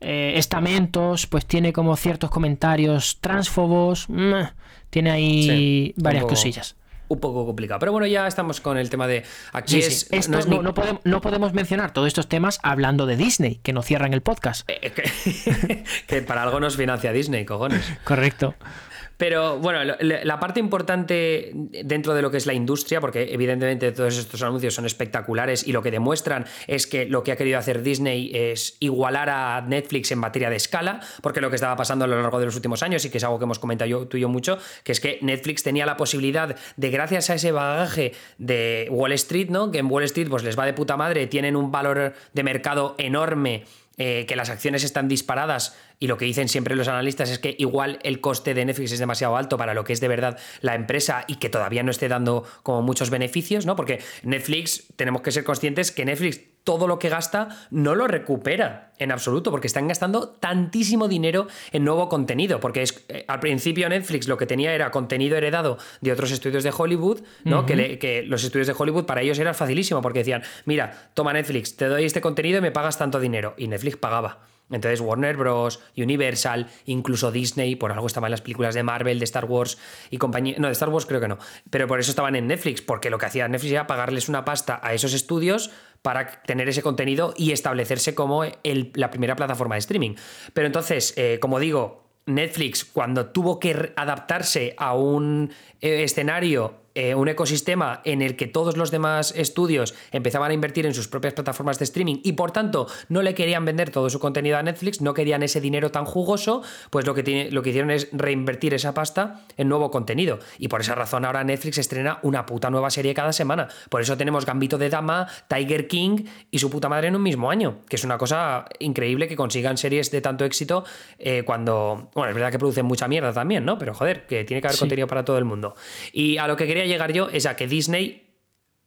eh, estamentos, pues tiene como ciertos comentarios transfobos. Mm, tiene ahí varias cosillas un poco complicado. Pero bueno, ya estamos con el tema de aquí es, no, podemos, no, podemos, mencionar todos estos temas hablando de Disney, que no cierran el podcast. Eh, que, para algo nos financia Disney, cojones. Correcto. Pero bueno, la parte importante dentro de lo que es la industria, porque evidentemente todos estos anuncios son espectaculares y lo que demuestran es que lo que ha querido hacer Disney es igualar a Netflix en materia de escala, porque lo que estaba pasando a lo largo de los últimos años y que es algo que hemos comentado yo, tú y yo mucho, que es que Netflix tenía la posibilidad de, gracias a ese bagaje de Wall Street, ¿no? Que en Wall Street pues les va de puta madre, tienen un valor de mercado enorme eh, que las acciones están disparadas y lo que dicen siempre los analistas es que igual el coste de Netflix es demasiado alto para lo que es de verdad la empresa y que todavía no esté dando como muchos beneficios, ¿no? Porque Netflix, tenemos que ser conscientes que Netflix todo lo que gasta no lo recupera en absoluto, porque están gastando tantísimo dinero en nuevo contenido, porque es, eh, al principio Netflix lo que tenía era contenido heredado de otros estudios de Hollywood, ¿no? que, que, los estudios de Hollywood para ellos era facilísimo, porque decían, mira, toma Netflix, te doy este contenido y me pagas tanto dinero, y Netflix pagaba. Entonces Warner Bros., Universal, incluso Disney, por algo estaban las películas de Marvel, de Star Wars y compañía. No, de Star Wars creo que no. Pero por eso estaban en Netflix, porque lo que hacía Netflix era pagarles una pasta a esos estudios para tener ese contenido y establecerse como la primera plataforma de streaming. Pero entonces, eh, como digo, Netflix, cuando tuvo que adaptarse a un eh, escenario eh, un ecosistema en el que todos los demás estudios empezaban a invertir en sus propias plataformas de streaming y por tanto no le querían vender todo su contenido a Netflix, no querían ese dinero tan jugoso, pues lo que, tiene, lo que hicieron es reinvertir esa pasta en nuevo contenido. Y por esa razón ahora Netflix estrena una puta nueva serie cada semana. Por eso tenemos Gambito de Dama, Tiger King y su puta madre en un mismo año, que es una cosa increíble que consigan series de tanto éxito eh, cuando, bueno, es verdad que producen mucha mierda también, ¿no? Pero joder, que tiene que haber contenido para todo el mundo. Y a lo que quería llegar yo es a que Disney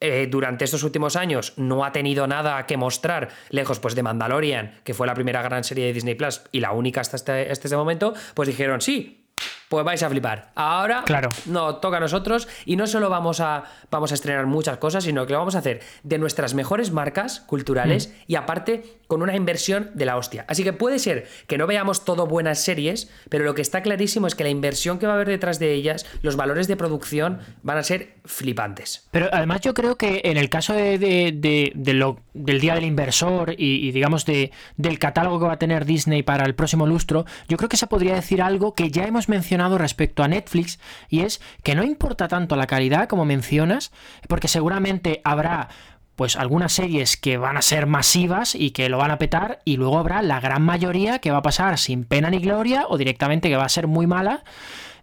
eh, durante estos últimos años no ha tenido nada que mostrar, lejos pues de Mandalorian, que fue la primera gran serie de Disney Plus y la única hasta este, hasta este momento, pues dijeron, sí, pues vais a flipar. Ahora claro. no toca a nosotros y no solo vamos a, vamos a estrenar muchas cosas, sino que lo vamos a hacer de nuestras mejores marcas culturales mm. y aparte con una inversión de la hostia. Así que puede ser que no veamos todo buenas series, pero lo que está clarísimo es que la inversión que va a haber detrás de ellas, los valores de producción van a ser flipantes. Pero además yo creo que en el caso de, lo, del Día del Inversor y, y digamos de, del catálogo que va a tener Disney para el próximo lustro, yo creo que se podría decir algo que ya hemos mencionado respecto a Netflix y es que no importa tanto la calidad como mencionas, porque seguramente habrá pues algunas series que van a ser masivas y que lo van a petar y luego habrá la gran mayoría que va a pasar sin pena ni gloria o directamente que va a ser muy mala.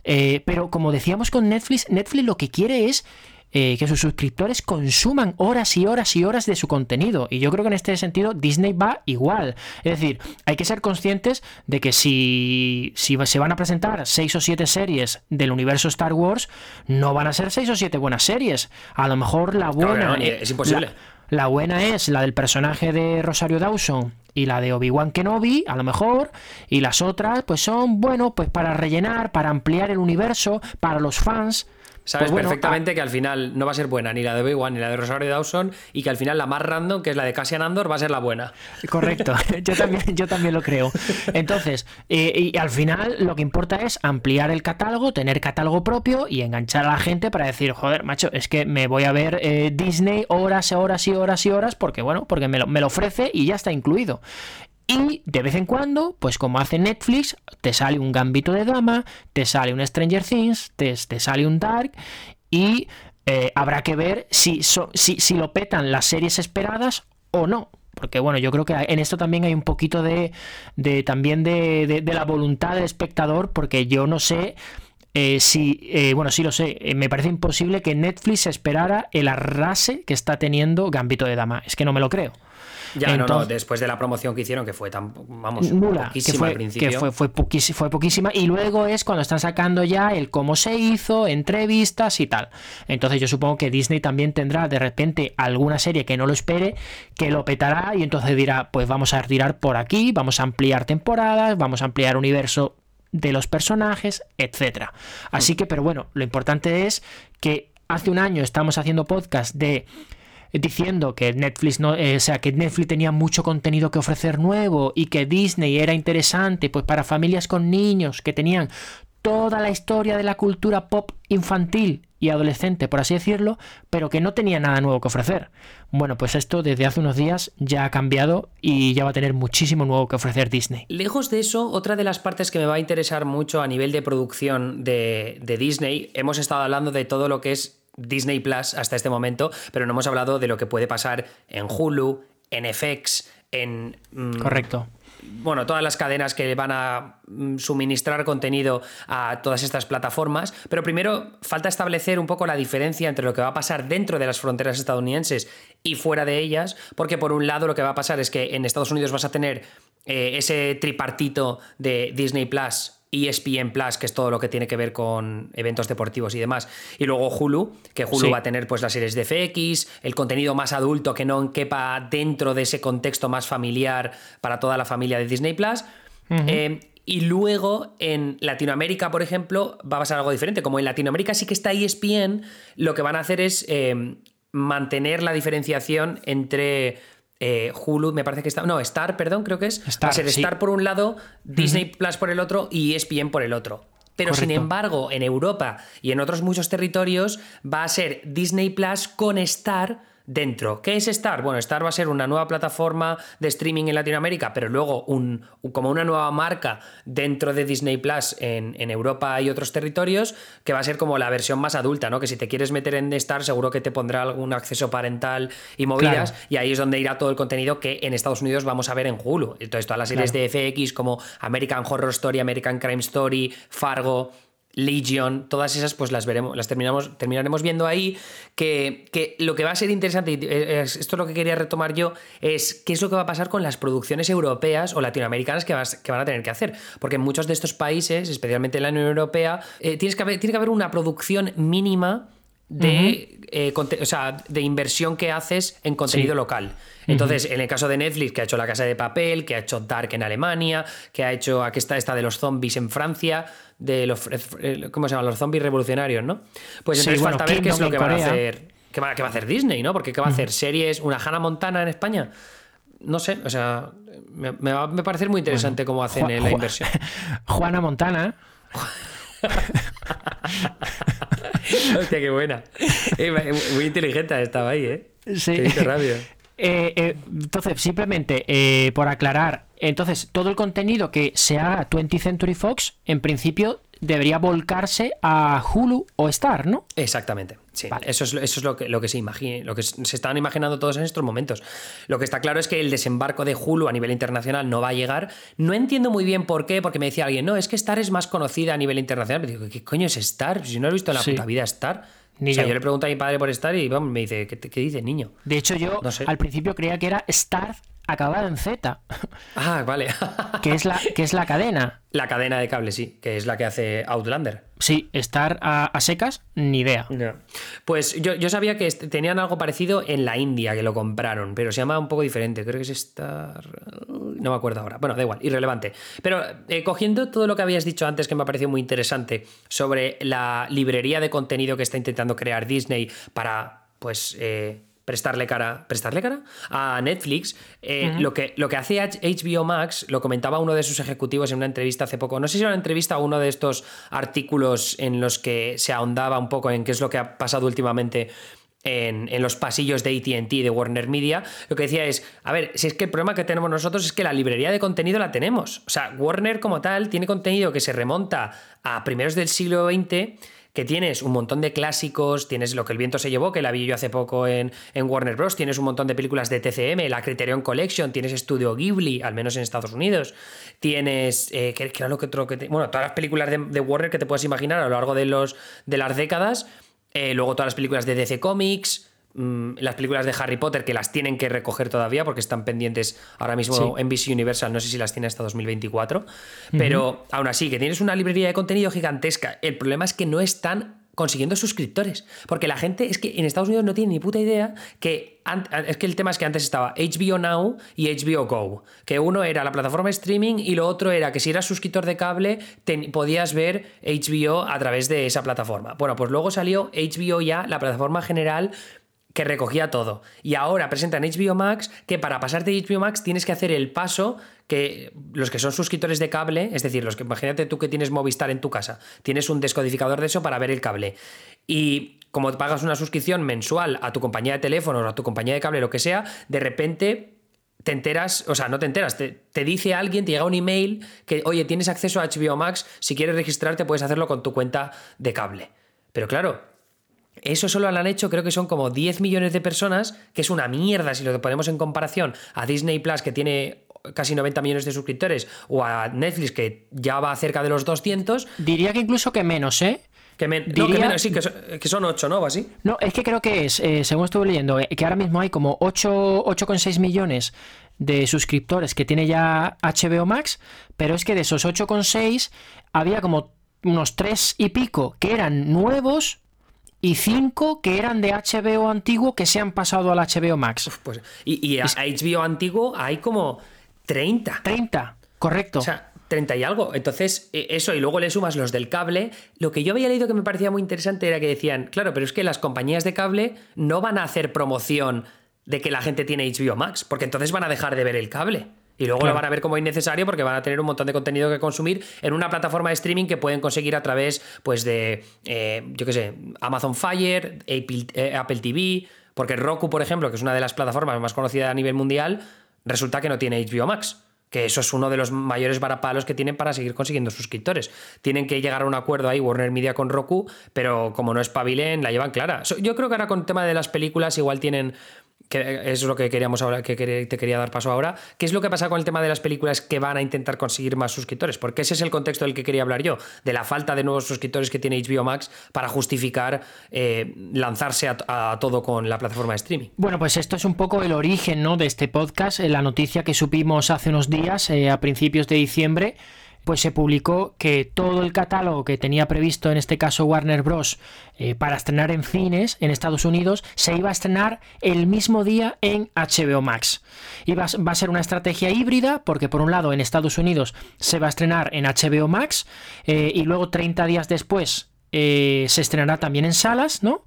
Eh, pero como decíamos con Netflix, Netflix lo que quiere es eh, que sus suscriptores consuman horas y horas y horas de su contenido. Y yo creo que en este sentido Disney va igual. Es decir, hay que ser conscientes de que si, si se van a presentar seis o siete series del universo Star Wars, no van a ser seis o siete buenas series. A lo mejor la buena... es imposible. La, buena es la del personaje de Rosario Dawson y la de Obi-Wan Kenobi, a lo mejor, y las otras pues son, bueno, pues para rellenar, para ampliar el universo, para los fans. Sabes Pues perfectamente que al final no va a ser buena ni la de Obi-Wan ni la de Rosario Dawson y que al final la más random, que es la de Cassian Andor, va a ser la buena. Correcto, yo también, yo también lo creo. Entonces, eh, y al final lo que importa es ampliar el catálogo, tener catálogo propio y enganchar a la gente para decir, joder, macho, es que me voy a ver eh, Disney horas y horas y horas y horas porque, bueno, porque me lo, me lo ofrece y ya está incluido. Y de vez en cuando, pues como hace Netflix, te sale un Gambito de Dama, te sale un Stranger Things, te, sale un Dark y eh, habrá que ver si, si, lo petan las series esperadas o no. Porque bueno, yo creo que en esto también hay un poquito de, de también de, de, la voluntad del espectador, porque yo no sé eh, si, eh, bueno, sí lo sé, me parece imposible que Netflix esperara el arrase que está teniendo Gambito de Dama. Es que no me lo creo. Ya, Entonces, no, no, después de la promoción que hicieron, que fue tan, vamos, nula, poquísima que fue, al principio. Que fue, fue, poquísima, fue, poquísima, y luego es cuando están sacando ya el cómo se hizo, entrevistas y tal. Entonces yo supongo que Disney también tendrá de repente alguna serie que no lo espere, que lo petará y entonces dirá, pues vamos a tirar por aquí, vamos a ampliar temporadas, vamos a ampliar universo de los personajes, etcétera. Así que, pero bueno, lo importante es que hace un año estamos haciendo podcast de diciendo que Netflix no, eh, o sea, que Netflix tenía mucho contenido que ofrecer nuevo y que Disney era interesante pues para familias con niños que tenían toda la historia de la cultura pop infantil y adolescente, por así decirlo, pero que no tenía nada nuevo que ofrecer. Bueno, pues esto desde hace unos días ya ha cambiado y ya va a tener muchísimo nuevo que ofrecer Disney. Lejos de eso, otra de las partes que me va a interesar mucho a nivel de producción de, de Disney, hemos estado hablando de todo lo que es Disney Plus hasta este momento, pero no hemos hablado de lo que puede pasar en Hulu, en FX, en... Mmm, Correcto. bueno, todas las cadenas que van a mm, suministrar contenido a todas estas plataformas, pero primero falta establecer un poco la diferencia entre lo que va a pasar dentro de las fronteras estadounidenses y fuera de ellas, porque por un lado lo que va a pasar es que en Estados Unidos vas a tener eh, ese tripartito de Disney Plus, ESPN Plus, que es todo lo que tiene que ver con eventos deportivos y demás. Y luego Hulu, que Hulu sí. va a tener pues las series de FX, el contenido más adulto que no quepa dentro de ese contexto más familiar para toda la familia de Disney Plus. Uh -huh. eh, y luego en Latinoamérica, por ejemplo, va a pasar algo diferente. Como en Latinoamérica sí que está ESPN, lo que van a hacer es eh, mantener la diferenciación entre eh, Hulu, me parece que está. No, Star, perdón, creo que es. Star, va a ser sí. Star por un lado, Disney uh -huh. Plus por el otro y ESPN por el otro. Pero Correcto. sin embargo, en Europa y en otros muchos territorios va a ser Disney Plus con Star dentro. ¿Qué es Star? Bueno, Star va a ser una nueva plataforma de streaming en Latinoamérica, pero luego un, como una nueva marca dentro de Disney Plus en, en, Europa y otros territorios, que va a ser como la versión más adulta, ¿no? Que si te quieres meter en Star, seguro que te pondrá algún acceso parental y movidas, claro. y ahí es donde irá todo el contenido que en Estados Unidos vamos a ver en Hulu. Entonces, todas las series claro. de FX como American Horror Story, American Crime Story, Fargo Legion, todas esas pues las veremos, las terminamos, terminaremos viendo ahí, que, que, lo que va a ser interesante, y esto es lo que quería retomar yo, es qué es lo que va a pasar con las producciones europeas o latinoamericanas que, vas, que van a tener que hacer, porque en muchos de estos países, especialmente en la Unión Europea, eh, tienes que haber, tiene que haber una producción mínima de, uh -huh. eh, o sea, de inversión que haces en contenido sí. local. Entonces, uh -huh. en el caso de Netflix, que ha hecho La Casa de Papel, que ha hecho Dark en Alemania, que ha hecho, aquí está esta de los zombies en Francia, de los, eh, ¿cómo se llaman? Los zombies revolucionarios, ¿no? Pues entonces sí, bueno, falta ver qué es lo que van a hacer, qué va, qué va, a hacer Disney, ¿no? Porque qué va a hacer, series, una Hannah Montana en España. No sé, o sea, me, me va a parecer muy interesante bueno, cómo hacen Ju la inversión. Juana Montana. Hostia, qué buena. Eh, muy inteligente estaba ahí, ¿eh? Sí. Te rápido. Eh, eh, entonces, simplemente por aclarar, entonces todo el contenido que se haga 20th Century Fox, en principio debería volcarse a Hulu o Star, ¿no? Exactamente. Sí, eso es, eso es lo que, lo que se imagine, lo que se están imaginando todos en estos momentos. Lo que está claro es que el desembarco de Hulu a nivel internacional no va a llegar. No entiendo muy bien por qué, porque me decía alguien, no, es que Star es más conocida a nivel internacional. Me digo, ¿qué coño es Star? Si no he visto en la puta vida Star. Ni o sea, yo. le pregunto a mi padre por Star y me dice, ¿qué, qué dice niño? De hecho, yo al principio creía que era Star acabada en Z. Ah, vale. que, es la, que es la cadena. La cadena de cable, sí, que es la que hace Outlander. Sí, estar a, secas, ni idea. Pues yo, sabía que tenían algo parecido en la India, que lo compraron, pero se llama un poco diferente. Creo que es Star. No me acuerdo ahora. Bueno, da igual, irrelevante. Pero eh, cogiendo todo lo que habías dicho antes, que me ha parecido muy interesante, sobre la librería de contenido que está intentando crear Disney para, pues. Eh, prestarle cara, prestarle cara a Netflix. Eh, lo, que, lo que hace HBO Max, lo comentaba uno de sus ejecutivos en una entrevista hace poco, no sé si era una entrevista o uno de estos artículos en los que se ahondaba un poco en qué es lo que ha pasado últimamente en, en, los pasillos de ATT, de Warner Media, lo que decía es, a ver, si es que el problema que tenemos nosotros es que la librería de contenido la tenemos. O sea, Warner como tal tiene contenido que se remonta a primeros del siglo XX que tienes un montón de clásicos, tienes lo que el viento se llevó, que la vi yo hace poco en, en Warner Bros., tienes un montón de películas de TCM, la Criterion Collection, tienes Studio Ghibli, al menos en Estados Unidos, tienes, eh, que, lo que otro que bueno, todas las películas de, Warner que te puedas imaginar a lo largo de, los, de las décadas, eh, luego todas las películas de DC Comics, Mm, las películas de Harry Potter que las tienen que recoger todavía porque están pendientes ahora mismo en NBC Universal, no sé si las tiene hasta 2024, pero aún así que tienes una librería de contenido gigantesca. El problema es que no están consiguiendo suscriptores, porque la gente es que en Estados Unidos no tiene ni puta idea que es que el tema es que antes estaba HBO Now y HBO Go, que uno era la plataforma de streaming y lo otro era que si eras suscriptor de cable podías ver HBO a través de esa plataforma. Bueno, pues luego salió HBO ya, la plataforma general que recogía todo. Y ahora presentan HBO Max que para pasarte HBO Max tienes que hacer el paso que los que son suscriptores de cable, es decir, los que imagínate tú que tienes Movistar en tu casa, tienes un descodificador de eso para ver el cable. Y como pagas una suscripción mensual a tu compañía de teléfono o a tu compañía de cable, lo que sea, de repente te enteras, o sea, no te enteras, te, te, dice alguien, te llega un email que, oye, tienes acceso a HBO Max, si quieres registrarte puedes hacerlo con tu cuenta de cable. Pero claro, eso solo lo han hecho, creo que son como 10 millones de personas, que es una mierda si lo ponemos en comparación a Disney Plus, que tiene casi 90 millones de suscriptores, o a Netflix, que ya va cerca de los 200. Diría que incluso que menos, ¿eh? Que, menos, sí, que son, 8, ¿no? ¿O así? No, es que creo que es, eh, según estuve leyendo, eh, que ahora mismo hay como 8,6 millones de suscriptores que tiene ya HBO Max, pero es que de esos 8,6 había como unos 3 y pico que eran nuevos y cinco que eran de HBO antiguo que se han pasado al HBO Max. pues, y, a HBO antiguo hay como 30. 30, correcto. O sea, 30 y algo. Entonces, e, eso, y luego le sumas los del cable. Lo que yo había leído que me parecía muy interesante era que decían, claro, pero es que las compañías de cable no van a hacer promoción de que la gente tiene HBO Max, porque entonces van a dejar de ver el cable. Y luego lo van a ver como innecesario porque van a tener un montón de contenido que consumir en una plataforma de streaming que pueden conseguir a través, pues, de, eh, yo qué sé, Amazon Fire, Apple, eh, Apple, TV, porque Roku, por ejemplo, que es una de las plataformas más conocidas a nivel mundial, resulta que no tiene HBO Max. Que eso es uno de los mayores varapalos que tienen para seguir consiguiendo suscriptores. Tienen que llegar a un acuerdo ahí, Warner Media con Roku, pero como no es pavilen, la llevan clara. Yo creo que ahora con el tema de las películas igual tienen que es lo que queríamos ahora, que te quería dar paso ahora. ¿Qué es lo que pasa con el tema de las películas que van a intentar conseguir más suscriptores? Porque ese es el contexto del que quería hablar yo, de la falta de nuevos suscriptores que tiene HBO Max para justificar eh, lanzarse a, todo con la plataforma de streaming. Bueno, pues esto es un poco el origen ¿no? de este podcast, eh, la noticia que supimos hace unos días, eh, a principios de diciembre pues se publicó que todo el catálogo que tenía previsto, en este caso Warner Bros., eh, para estrenar en cines en Estados Unidos, se iba a estrenar el mismo día en HBO Max. Y va, a ser una estrategia híbrida, porque por un lado en Estados Unidos se va a estrenar en HBO Max eh, y luego 30 días después eh, se estrenará también en salas, ¿no?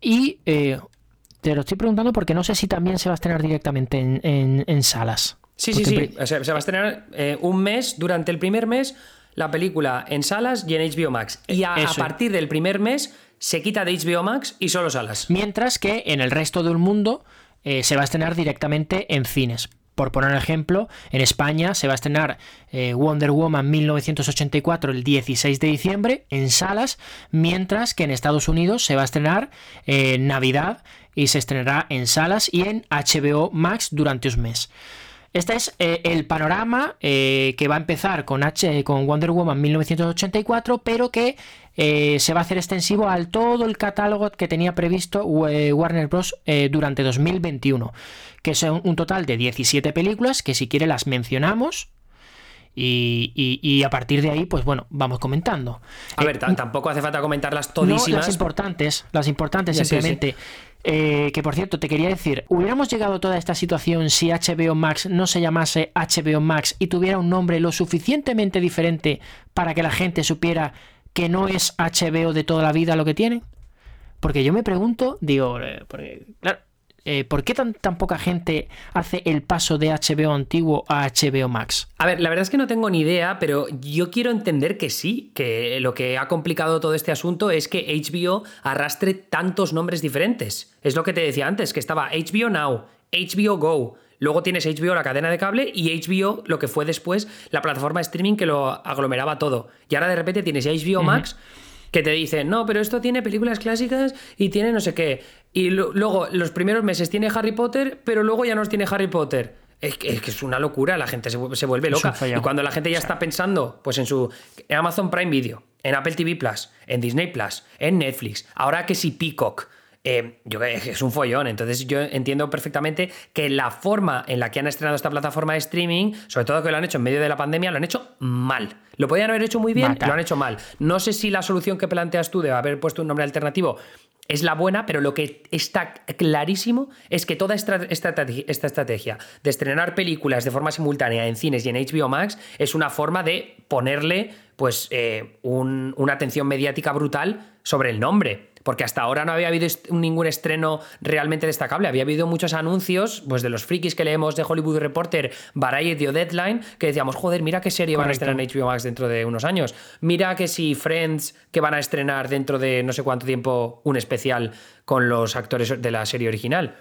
Y te lo estoy preguntando porque no sé si también se va a estrenar directamente en salas. Sí, sí, sí. se va a estrenar eh, un mes, durante el primer mes, la película en salas y en HBO Max. Y a, partir del primer mes se quita de HBO Max y solo salas. Mientras que en el resto del mundo eh, se va a estrenar directamente en cines. por poner un ejemplo, en España se va a estrenar eh, Wonder Woman 1984 el 16 de diciembre en salas, mientras que en Estados Unidos se va a estrenar en eh, Navidad y se estrenará en salas y en HBO Max durante un mes. Este es eh, el panorama que va a empezar con, H, con Wonder Woman 1984, pero que se va a hacer extensivo al todo el catálogo que tenía previsto Warner Bros. durante 2021 que son un total de 17 películas que si quiere las mencionamos y, a partir de ahí, pues bueno, vamos comentando. A ver, eh, tampoco hace falta comentarlas todísimas. No, las importantes, las importantes simplemente. Eh, que por cierto, te quería decir, ¿hubiéramos llegado a toda esta situación si HBO Max no se llamase HBO Max y tuviera un nombre lo suficientemente diferente para que la gente supiera que no es HBO de toda la vida lo que tiene? Porque yo me pregunto, digo, eh, porque, claro, eh, ¿por qué tan, tan, poca gente hace el paso de HBO antiguo a HBO Max? A ver, la verdad es que no tengo ni idea, pero yo quiero entender que sí, que lo que ha complicado todo este asunto es que HBO arrastre tantos nombres diferentes. Es lo que te decía antes, que estaba HBO Now, HBO Go, Luego tienes HBO, la cadena de cable, y HBO, lo que fue después, la plataforma de streaming que lo aglomeraba todo. Y ahora de repente tienes HBO Max, que te dicen, no, pero esto tiene películas clásicas y tiene no sé qué. Y luego los primeros meses tiene Harry Potter, pero luego ya no tiene Harry Potter. Es que, es una locura, la gente se, vuelve loca. Y cuando la gente ya está pensando pues en su Amazon Prime Video, en Apple TV Plus, en Disney Plus, en Netflix, ahora que si Peacock, eh, yo es un follón. Entonces yo entiendo perfectamente que la forma en la que han estrenado esta plataforma de streaming, sobre todo que lo han hecho en medio de la pandemia, lo han hecho mal. Lo podían haber hecho muy bien, lo han hecho mal. No sé si la solución que planteas tú de haber puesto un nombre alternativo es la buena, pero lo que está clarísimo es que toda esta, estrategia de estrenar películas de forma simultánea en cines y en HBO Max es una forma de ponerle pues, eh, una atención mediática brutal sobre el nombre. Porque hasta ahora no había habido ningún estreno realmente destacable. Había habido muchos anuncios, pues de los frikis que leemos de Hollywood Reporter, Variety o Deadline, que decíamos, joder, mira qué serie van a estrenar en HBO Max dentro de unos años. Mira que si Friends, que van a estrenar dentro de no sé cuánto tiempo un especial con los actores de la serie original.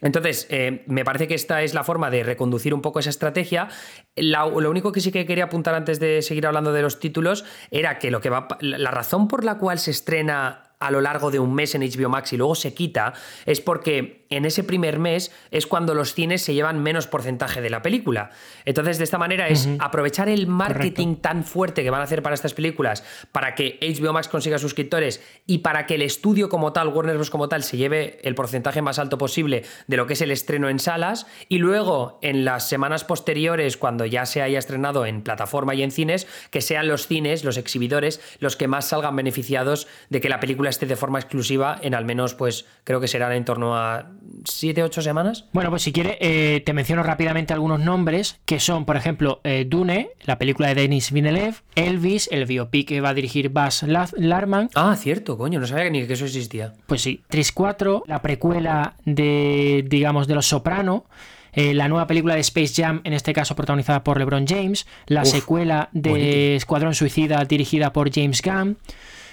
Entonces, eh, me parece que esta es la forma de reconducir un poco esa estrategia. lo único que sí que quería apuntar antes de seguir hablando de los títulos era que lo que va. La razón por la cual se estrena a lo largo de un mes en HBO Max y luego se quita, es porque en ese primer mes es cuando los cines se llevan menos porcentaje de la película. Entonces, de esta manera es aprovechar el marketing tan fuerte que van a hacer para estas películas para que HBO Max consiga suscriptores y para que el estudio como tal, Warner Bros. como tal, se lleve el porcentaje más alto posible de lo que es el estreno en salas y luego en las semanas posteriores, cuando ya se haya estrenado en plataforma y en cines, que sean los cines, los exhibidores, los que más salgan beneficiados de que la película esté de forma exclusiva en al menos, pues creo que serán en torno a 7, 8 semanas. Bueno, pues si quiere, eh, te menciono rápidamente algunos nombres que son, por ejemplo, eh, Dune, la película de Denis Villeneuve, Elvis, el biopic que va a dirigir Baz Larman. Ah, cierto, coño, no sabía ni que eso existía. Pues sí, Tris 4, la precuela de, digamos, de Los Soprano. Eh, la nueva película de Space Jam, en este caso protagonizada por LeBron James, la secuela de Escuadrón Suicida dirigida por James Gunn.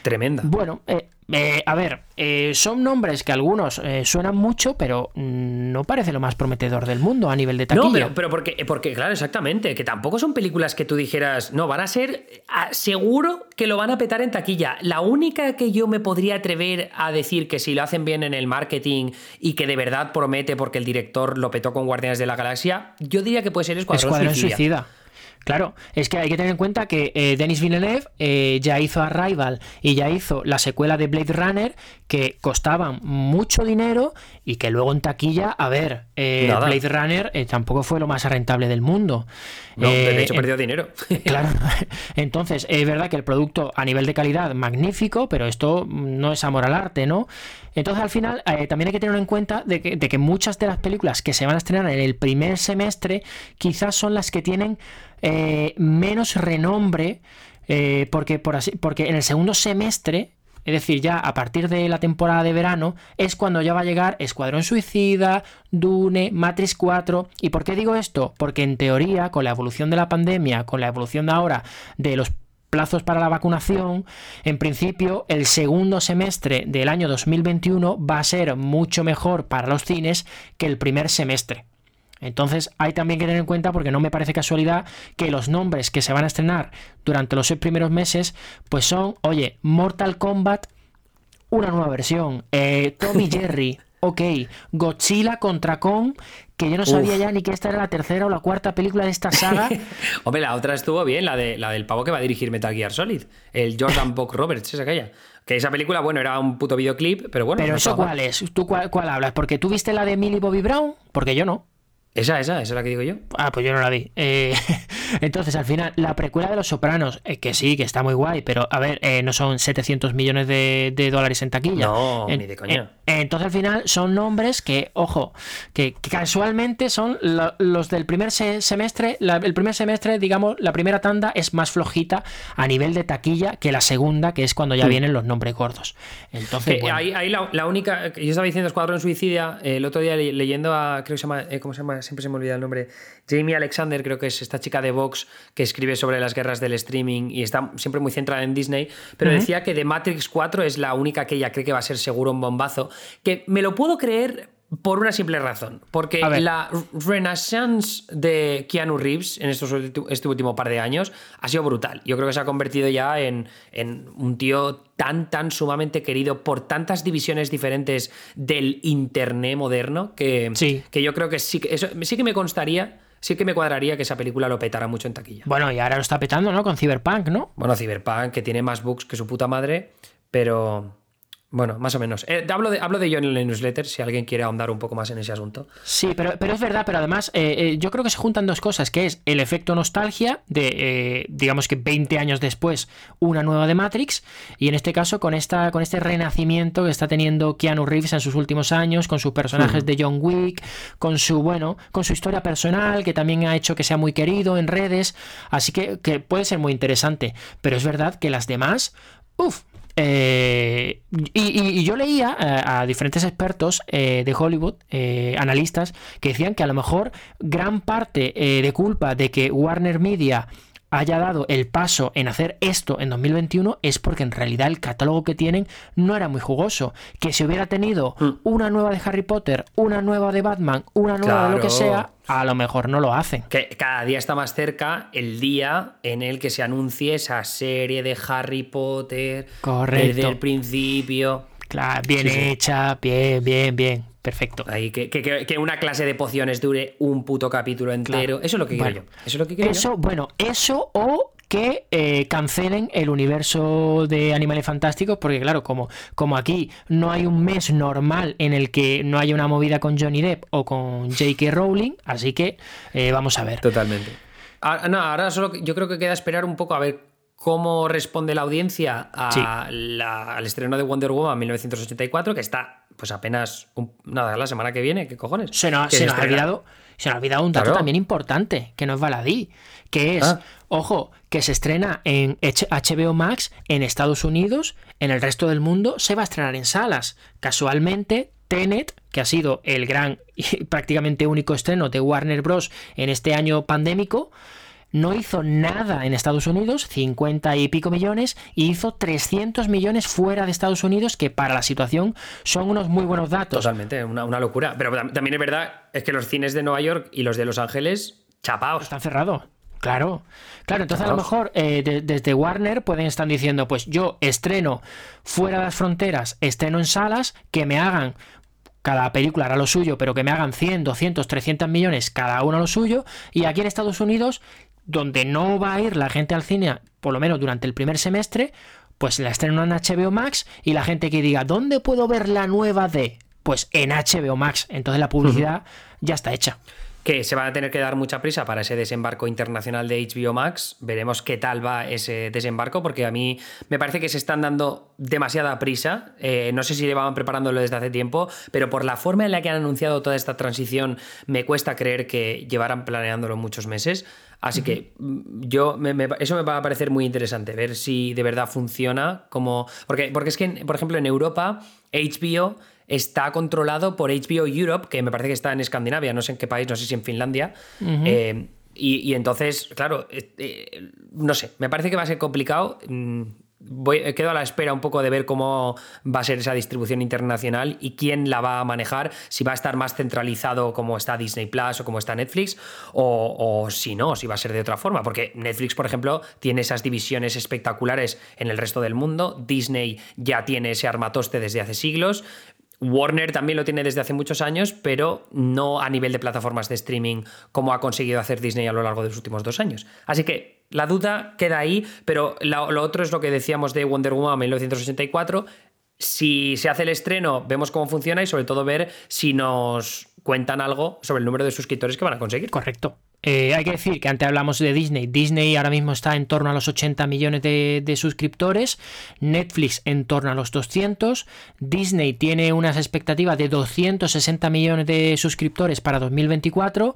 Tremenda. Bueno, eh, eh, a ver, eh, son nombres que algunos eh, suenan mucho, pero no parece lo más prometedor del mundo a nivel de taquilla. No, pero, porque, porque, claro, exactamente, que tampoco son películas que tú dijeras, no, van a ser, seguro que lo van a petar en taquilla. La única que yo me podría atrever a decir que si lo hacen bien en el marketing y que de verdad promete porque el director lo petó con Guardianes de la Galaxia, yo diría que puede ser Escuadrón, Escuadrón Suicida. Claro, es que hay que tener en cuenta que eh, Denis Villeneuve eh, ya hizo Arrival y ya hizo la secuela de Blade Runner que costaban mucho dinero y que luego en taquilla, a ver, eh, Blade Runner tampoco fue lo más rentable del mundo. No, de hecho perdió dinero. claro, entonces es verdad que el producto a nivel de calidad magnífico, pero esto no es amor al arte, ¿no? Entonces al final también hay que tener en cuenta de que, de que muchas de las películas que se van a estrenar en el primer semestre quizás son las que tienen eh, menos renombre, eh, porque, por así, en el segundo semestre, es decir, ya a partir de la temporada de verano, es cuando ya va a llegar Escuadrón Suicida, Dune, Matrix 4. ¿Y por qué digo esto? Porque en teoría, con la evolución de la pandemia, con la evolución ahora de los plazos para la vacunación, en principio el segundo semestre del año 2021 va a ser mucho mejor para los cines que el primer semestre. Entonces hay también que tener en cuenta, porque no me parece casualidad, que los nombres que se van a estrenar durante los seis primeros meses, pues son, oye, Mortal Kombat, una nueva versión, eh, Tommy Jerry, ok, Godzilla contra Kong, que yo no sabía ya ni que esta era la tercera o la cuarta película de esta saga. Hombre, la otra estuvo bien, la, de, la del pavo que va a dirigir Metal Gear Solid, el Jordan Buck Roberts, es aquella. Que esa película, bueno, era un puto videoclip, pero bueno. Pero eso cuál es, ¿tú cuál, cuál hablas? Porque tú viste la de Millie Bobby Brown, porque yo no. Esa, esa, esa es la que digo yo. Ah, pues yo no la vi. Eh, entonces, al final, la precuela de Los Sopranos, eh, que sí, que está muy guay, pero a ver, eh, no son 700 millones de, dólares en taquilla. No, ni de coña. entonces, al final, son nombres que, ojo, que, casualmente son los del primer semestre. el primer semestre, digamos, la primera tanda es más flojita a nivel de taquilla que la segunda, que es cuando ya vienen los nombres gordos. Entonces, ahí, la, única. Yo estaba diciendo Escuadrón Suicidia el otro día leyendo a. Creo que se llama. ¿Cómo se llama? Siempre se me olvida el nombre, Jamie Alexander, creo que es esta chica de Vox que escribe sobre las guerras del streaming y está siempre muy centrada en Disney, pero decía que The Matrix 4 es la única que ella cree que va a ser seguro un bombazo, que me lo puedo creer por una simple razón. Porque la renaissance de Keanu Reeves en estos, este último par de años ha sido brutal. Yo creo que se ha convertido ya en, en, un tío tan, tan sumamente querido por tantas divisiones diferentes del Internet moderno que, que yo creo que sí, que eso, sí que me constaría sí que me cuadraría que esa película lo petara mucho en taquilla. Bueno, y ahora lo está petando, ¿no? Con Cyberpunk, ¿no? Bueno, Cyberpunk, que tiene más bugs que su puta madre, pero, bueno, más o menos. Eh, hablo, de, hablo de yo en el newsletter, si alguien quiere ahondar un poco más en ese asunto. Sí, pero, pero es verdad, pero además eh, eh, yo creo que se juntan dos cosas, que es el efecto nostalgia de, digamos que 20 años después, una nueva de Matrix, y en este caso con, esta, con este renacimiento que está teniendo Keanu Reeves en sus últimos años, con sus personajes de John Wick, con su, bueno, con su historia personal, que también ha hecho que sea muy querido en redes, así que, que puede ser muy interesante, pero es verdad que las demás, uff, eh, y, yo leía eh, a, diferentes expertos eh, de Hollywood, analistas, que decían que a lo mejor gran parte de culpa de que Warner Media haya dado el paso en hacer esto en 2021 es porque en realidad el catálogo que tienen no era muy jugoso. Que si hubiera tenido mm. una nueva de Harry Potter, una nueva de Batman, una nueva de lo que sea, a lo mejor no lo hacen. Que cada día está más cerca el día en el que se anuncie esa serie de Harry Potter Correcto. desde el principio. Claro, bien hecha, bien, bien, bien. Perfecto. Ahí, que, una clase de pociones dure un puto capítulo entero. Eso es lo que quiero yo. Eso es lo que quiero eso, Bueno, eso o que eh, cancelen el universo de Animales Fantásticos, porque claro, como, como aquí no hay un mes normal en el que no haya una movida con Johnny Depp o con J.K. Rowling, así que eh, vamos a ver. Totalmente. Ah, no, ahora solo yo creo que queda esperar un poco a ver cómo responde la audiencia al estreno de Wonder Woman 1984, que está pues apenas nada, la semana que viene, ¿qué cojones? Se nos, ha olvidado, se ha olvidado un dato también importante, que no es baladí, que es, ah. ojo, que se estrena en HBO Max en Estados Unidos, en el resto del mundo se va a estrenar en salas. Casualmente, Tenet, que ha sido el gran y prácticamente único estreno de Warner Bros. en este año pandémico, no hizo nada en Estados Unidos, 50 y pico millones, y hizo 300 millones fuera de Estados Unidos, que para la situación son unos muy buenos datos. Totalmente, una, locura. Pero también es verdad, es que los cines de Nueva York y los de Los Ángeles, chapaos. Están cerrados. Claro, claro, entonces a lo mejor eh, desde Warner pueden estar diciendo, pues yo estreno fuera de las fronteras, estreno en salas, que me hagan cada película hará lo suyo, pero que me hagan 100, 200, 300 millones cada uno lo suyo, y aquí en Estados Unidos donde no va a ir la gente al cine, por lo menos durante el primer semestre, pues la estrenan en HBO Max y la gente que diga, ¿dónde puedo ver la nueva de? Pues en HBO Max. Entonces la publicidad ya está hecha que se va a tener que dar mucha prisa para ese desembarco internacional de HBO Max. Veremos qué tal va ese desembarco, porque a mí me parece que se están dando demasiada prisa. Eh, no sé si llevaban preparándolo desde hace tiempo, pero por la forma en la que han anunciado toda esta transición, me cuesta creer que llevaran planeándolo muchos meses. Así que mm, yo eso me va a parecer muy interesante, ver si de verdad funciona como. Porque, porque es que, por ejemplo, en Europa, HBO está controlado por HBO Europe, que me parece que está en Escandinavia, no sé en qué país, no sé si en Finlandia. Eh, y, entonces, claro, eh, eh, no sé, me parece que va a ser complicado. Voy, quedo a la espera un poco de ver cómo va a ser esa distribución internacional y quién la va a manejar, si va a estar más centralizado como está Disney Plus o como está Netflix, o, si no, si va a ser de otra forma, porque Netflix, por ejemplo, tiene esas divisiones espectaculares en el resto del mundo, Disney ya tiene ese armatoste desde hace siglos, Warner también lo tiene desde hace muchos años, pero no a nivel de plataformas de streaming como ha conseguido hacer Disney a lo largo de los últimos dos años. Así que la duda queda ahí, pero lo, otro es lo que decíamos de Wonder Woman 1984. Si se hace el estreno, vemos cómo funciona y sobre todo ver si nos cuentan algo sobre el número de suscriptores que van a conseguir. Correcto. Eh, hay que decir que antes hablamos de Disney. Disney ahora mismo está en torno a los 80 millones de, de, suscriptores. Netflix en torno a los 200. Disney tiene unas expectativas de 260 millones de suscriptores para 2024.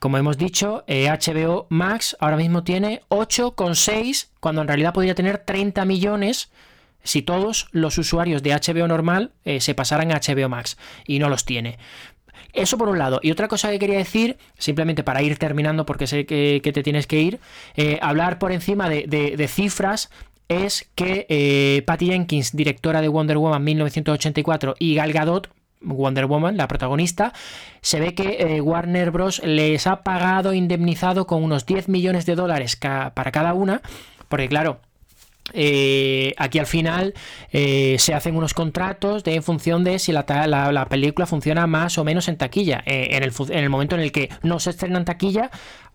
Como hemos dicho, HBO eh, Max ahora mismo tiene 8,6 cuando en realidad podría tener 30 millones si todos los usuarios de HBO normal eh, se pasaran a HBO Max y no los tiene. Eso por un lado. Y otra cosa que quería decir, simplemente para ir terminando, porque sé que, te tienes que ir, eh, hablar por encima de, cifras es que Patty Jenkins, directora de Wonder Woman 1984, y Gal Gadot, Wonder Woman, la protagonista, se ve que eh, Warner Bros. les ha pagado, indemnizado con unos 10 millones de dólares para cada una, porque claro, eh, aquí al final eh, se hacen unos contratos de, en función de si la, la, película funciona más o menos en taquilla. en, el, en, el, momento en el que no se estrena en taquilla,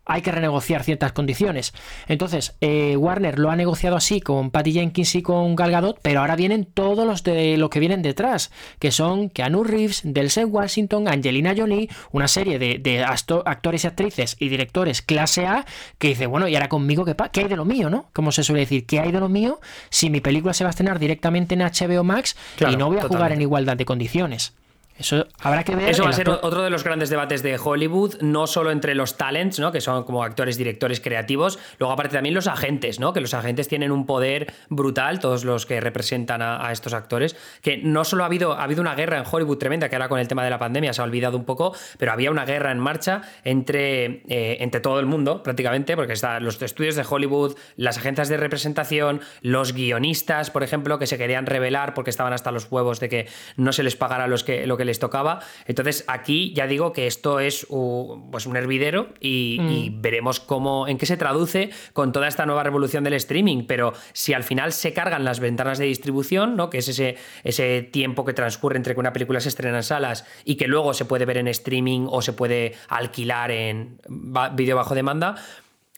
hay que renegociar ciertas condiciones. Entonces, eh, Warner lo ha negociado así con Patty Jenkins y con Gal Gadot, pero ahora vienen todos los de los que vienen detrás, que son Keanu Reeves, Delsen Washington, Angelina Jolie, una serie de, actores y actrices y directores clase A que dice, bueno, y ahora conmigo, ¿qué, ¿qué hay de lo mío, no? Como se suele decir, ¿qué hay de lo mío si mi película se va a estrenar directamente en HBO Max y no voy a jugar en igualdad de condiciones? Eso habrá que ver. Eso va a ser otro de los grandes debates de Hollywood, no solo entre los talents, ¿no? que son como actores, directores, creativos, luego aparte también los agentes, ¿no? que los agentes tienen un poder brutal, todos los que representan a, estos actores, que no solo ha habido, ha habido una guerra en Hollywood tremenda, que ahora con el tema de la pandemia se ha olvidado un poco, pero había una guerra en marcha entre, eh, entre todo el mundo prácticamente, porque están los estudios de Hollywood, las agencias de representación, los guionistas, por ejemplo, que se querían revelar porque estaban hasta los huevos de que no se les pagara los que, lo que les tocaba. Entonces aquí ya digo que esto es un, pues un hervidero y, mm. veremos cómo, en qué se traduce con toda esta nueva revolución del streaming. Pero si al final se cargan las ventanas de distribución, ¿no? que es ese, ese tiempo que transcurre entre que una película se estrena en salas y que luego se puede ver en streaming o se puede alquilar en vídeo bajo demanda,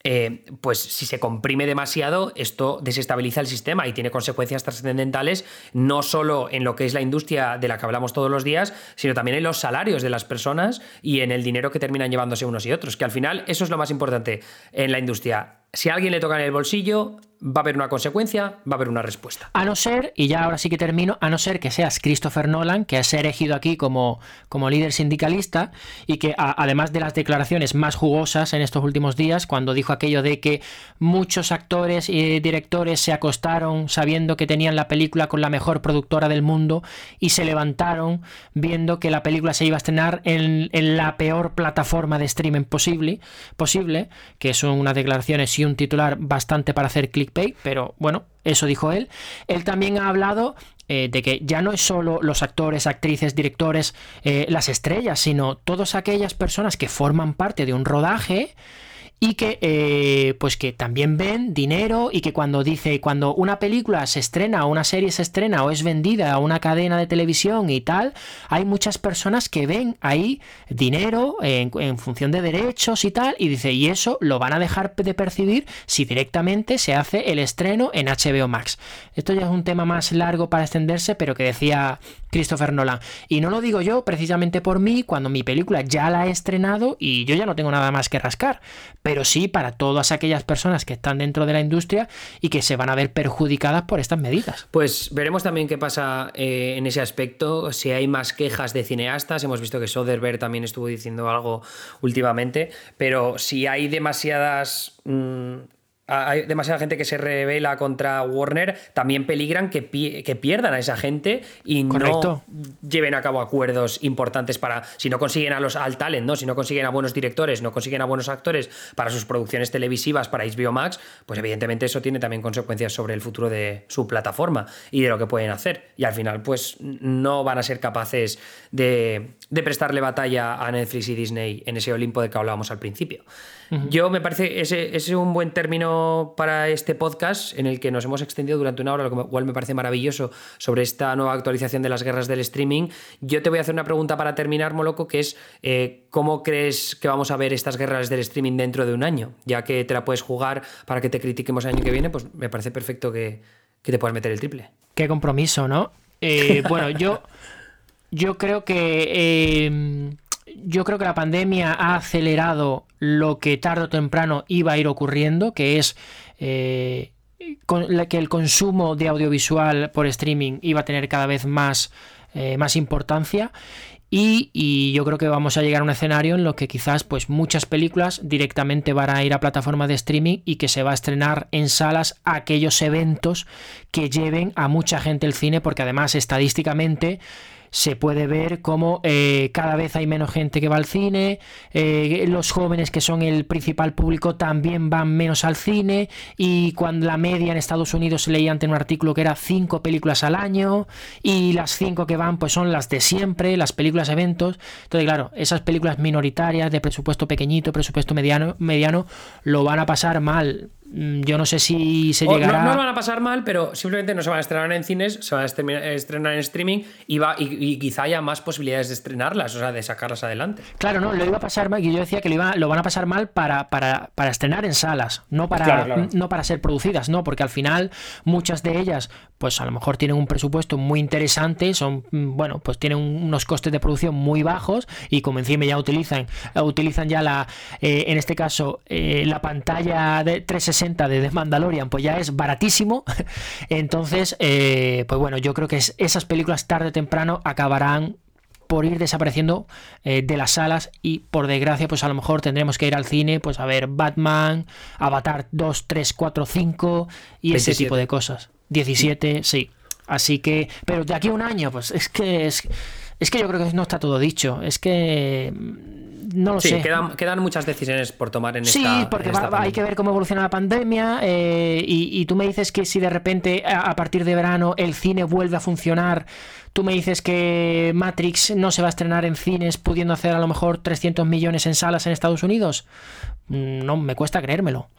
eh, pues si se comprime demasiado, esto desestabiliza el sistema y tiene consecuencias trascendentales no solo en lo que es la industria de la que hablamos todos los días, sino también en los salarios de las personas y en el dinero que terminan llevándose unos y otros, que al final eso es lo más importante en la industria. Si a alguien le toca en el bolsillo, va a haber una consecuencia, va a haber una respuesta. A no ser, y ya ahora sí que termino, a no ser que seas Christopher Nolan, que has elegido aquí como, como líder sindicalista y que además de las declaraciones más jugosas en estos últimos días, cuando dijo aquello de que muchos actores y directores se acostaron sabiendo que tenían la película con la mejor productora del mundo y se levantaron viendo que la película se iba a estrenar en, en la peor plataforma de streaming posible, posible, que son unas declaraciones y un titular bastante para hacer clic pero bueno, eso dijo él. Él también ha hablado eh, de que ya no es solo los actores, actrices, directores, eh, las estrellas, sino todas aquellas personas que forman parte de un rodaje y que eh, pues que también ven dinero y que cuando dice cuando una película se estrena o una serie se estrena o es vendida a una cadena de televisión y tal hay muchas personas que ven ahí dinero en, en, función de derechos y tal y dice y eso lo van a dejar de percibir si directamente se hace el estreno en HBO Max. Esto ya es un tema más largo para extenderse pero que decía Christopher Nolan. Y no lo digo yo precisamente por mí cuando mi película ya la he estrenado y yo ya no tengo nada más que rascar pero sí para todas aquellas personas que están dentro de la industria y que se van a ver perjudicadas por estas medidas. Pues veremos también qué pasa eh, en ese aspecto, si hay más quejas de cineastas, hemos visto que Soderbergh también estuvo diciendo algo últimamente, pero si hay demasiadas... Mm, hay demasiada gente que se revela contra Warner, también peligran que, que pierdan a esa gente y no lleven a cabo acuerdos importantes para, si no consiguen a los, al talent, ¿no? si no consiguen a buenos directores, no consiguen a buenos actores para sus producciones televisivas, para HBO Max, pues evidentemente eso tiene también consecuencias sobre el futuro de su plataforma y de lo que pueden hacer. Y al final, pues no van a ser capaces de, de prestarle batalla a Netflix y Disney en ese Olimpo de que hablábamos al principio. Yo me parece, ese, es un buen término para este podcast en el que nos hemos extendido durante una hora, lo cual me parece maravilloso sobre esta nueva actualización de las guerras del streaming. Yo te voy a hacer una pregunta para terminar, Moloco, que es eh, ¿cómo crees que vamos a ver estas guerras del streaming dentro de un año? Ya que te la puedes jugar para que te critiquemos el año que viene, pues me parece perfecto que, te puedas meter el triple. Qué compromiso, ¿no? Eh, bueno, yo, yo creo que... Eh, yo creo que la pandemia ha acelerado lo que tarde o temprano iba a ir ocurriendo, que es eh, que el consumo de audiovisual por streaming iba a tener cada vez más, eh, más importancia. Y, yo creo que vamos a llegar a un escenario en lo que quizás pues muchas películas directamente van a ir a plataformas de streaming y que se va a estrenar en salas aquellos eventos que lleven a mucha gente al cine porque además estadísticamente se puede ver cómo eh, cada vez hay menos gente que va al cine, eh, los jóvenes que son el principal público también van menos al cine y cuando la media en Estados Unidos leía ante un artículo que era cinco películas al año y las cinco que van pues son las de siempre, las películas eventos. Entonces claro, esas películas minoritarias de presupuesto pequeñito, presupuesto mediano, mediano lo van a pasar mal. Mm, yo no sé si se llegará. No, no, van a pasar mal, pero simplemente no se van a estrenar en cines, se van a estrenar en streaming y, va, y, quizá haya más posibilidades de estrenarlas, o sea, de sacarlas adelante. Claro, no, lo iba a pasar mal, y yo decía que lo, iba, lo van a pasar mal para, para, para estrenar en salas, no para, no para ser producidas, no, porque al final muchas de ellas, pues a lo mejor tienen un presupuesto muy interesante, son, mm, bueno, pues tienen unos costes de producción muy bajos y como encima ya utilizan, utilizan ya la, eh, en este caso, eh, la pantalla de 360 de The Mandalorian, pues ya es baratísimo. Entonces, eh, pues bueno, yo creo que esas películas tarde o temprano acabarán por ir desapareciendo eh, de las salas y por desgracia pues a lo mejor tendremos que ir al cine pues a ver Batman, Avatar 2, 3, 4, 5 y ese tipo de cosas. 17, sí. Así que, pero de aquí a un año pues es que es, es que yo creo que no está todo dicho. Es que no lo sé. Quedan, quedan, muchas decisiones por tomar en sí, esta. Sí, porque hay que ver cómo evoluciona la pandemia. Eh, y, tú me dices que si de repente a, partir de verano el cine vuelve a funcionar, tú me dices que Matrix no se va a estrenar en cines, pudiendo hacer a lo mejor 300 millones en salas en Estados Unidos. Mm, no, me cuesta creérmelo.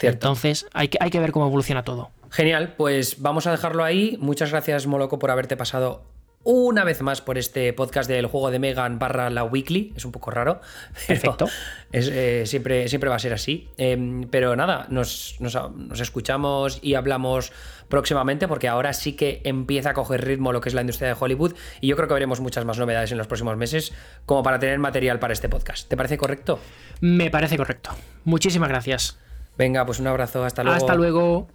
Entonces, hay que, hay que ver cómo evoluciona todo. Genial, pues vamos a dejarlo ahí. Muchas gracias, Moloco, por haberte pasado una vez más por este podcast del juego de Megan barra la Weekly. Es un poco raro. Perfecto. Eh, siempre, siempre va a ser así. Em, pero nada, nos, escuchamos y hablamos próximamente porque ahora sí que empieza a coger ritmo lo que es la industria de Hollywood y yo creo que veremos muchas más novedades en los próximos meses como para tener material para este podcast. ¿Te parece correcto? Me parece correcto. Muchísimas gracias. Venga, pues un abrazo. Hasta luego. Hasta luego.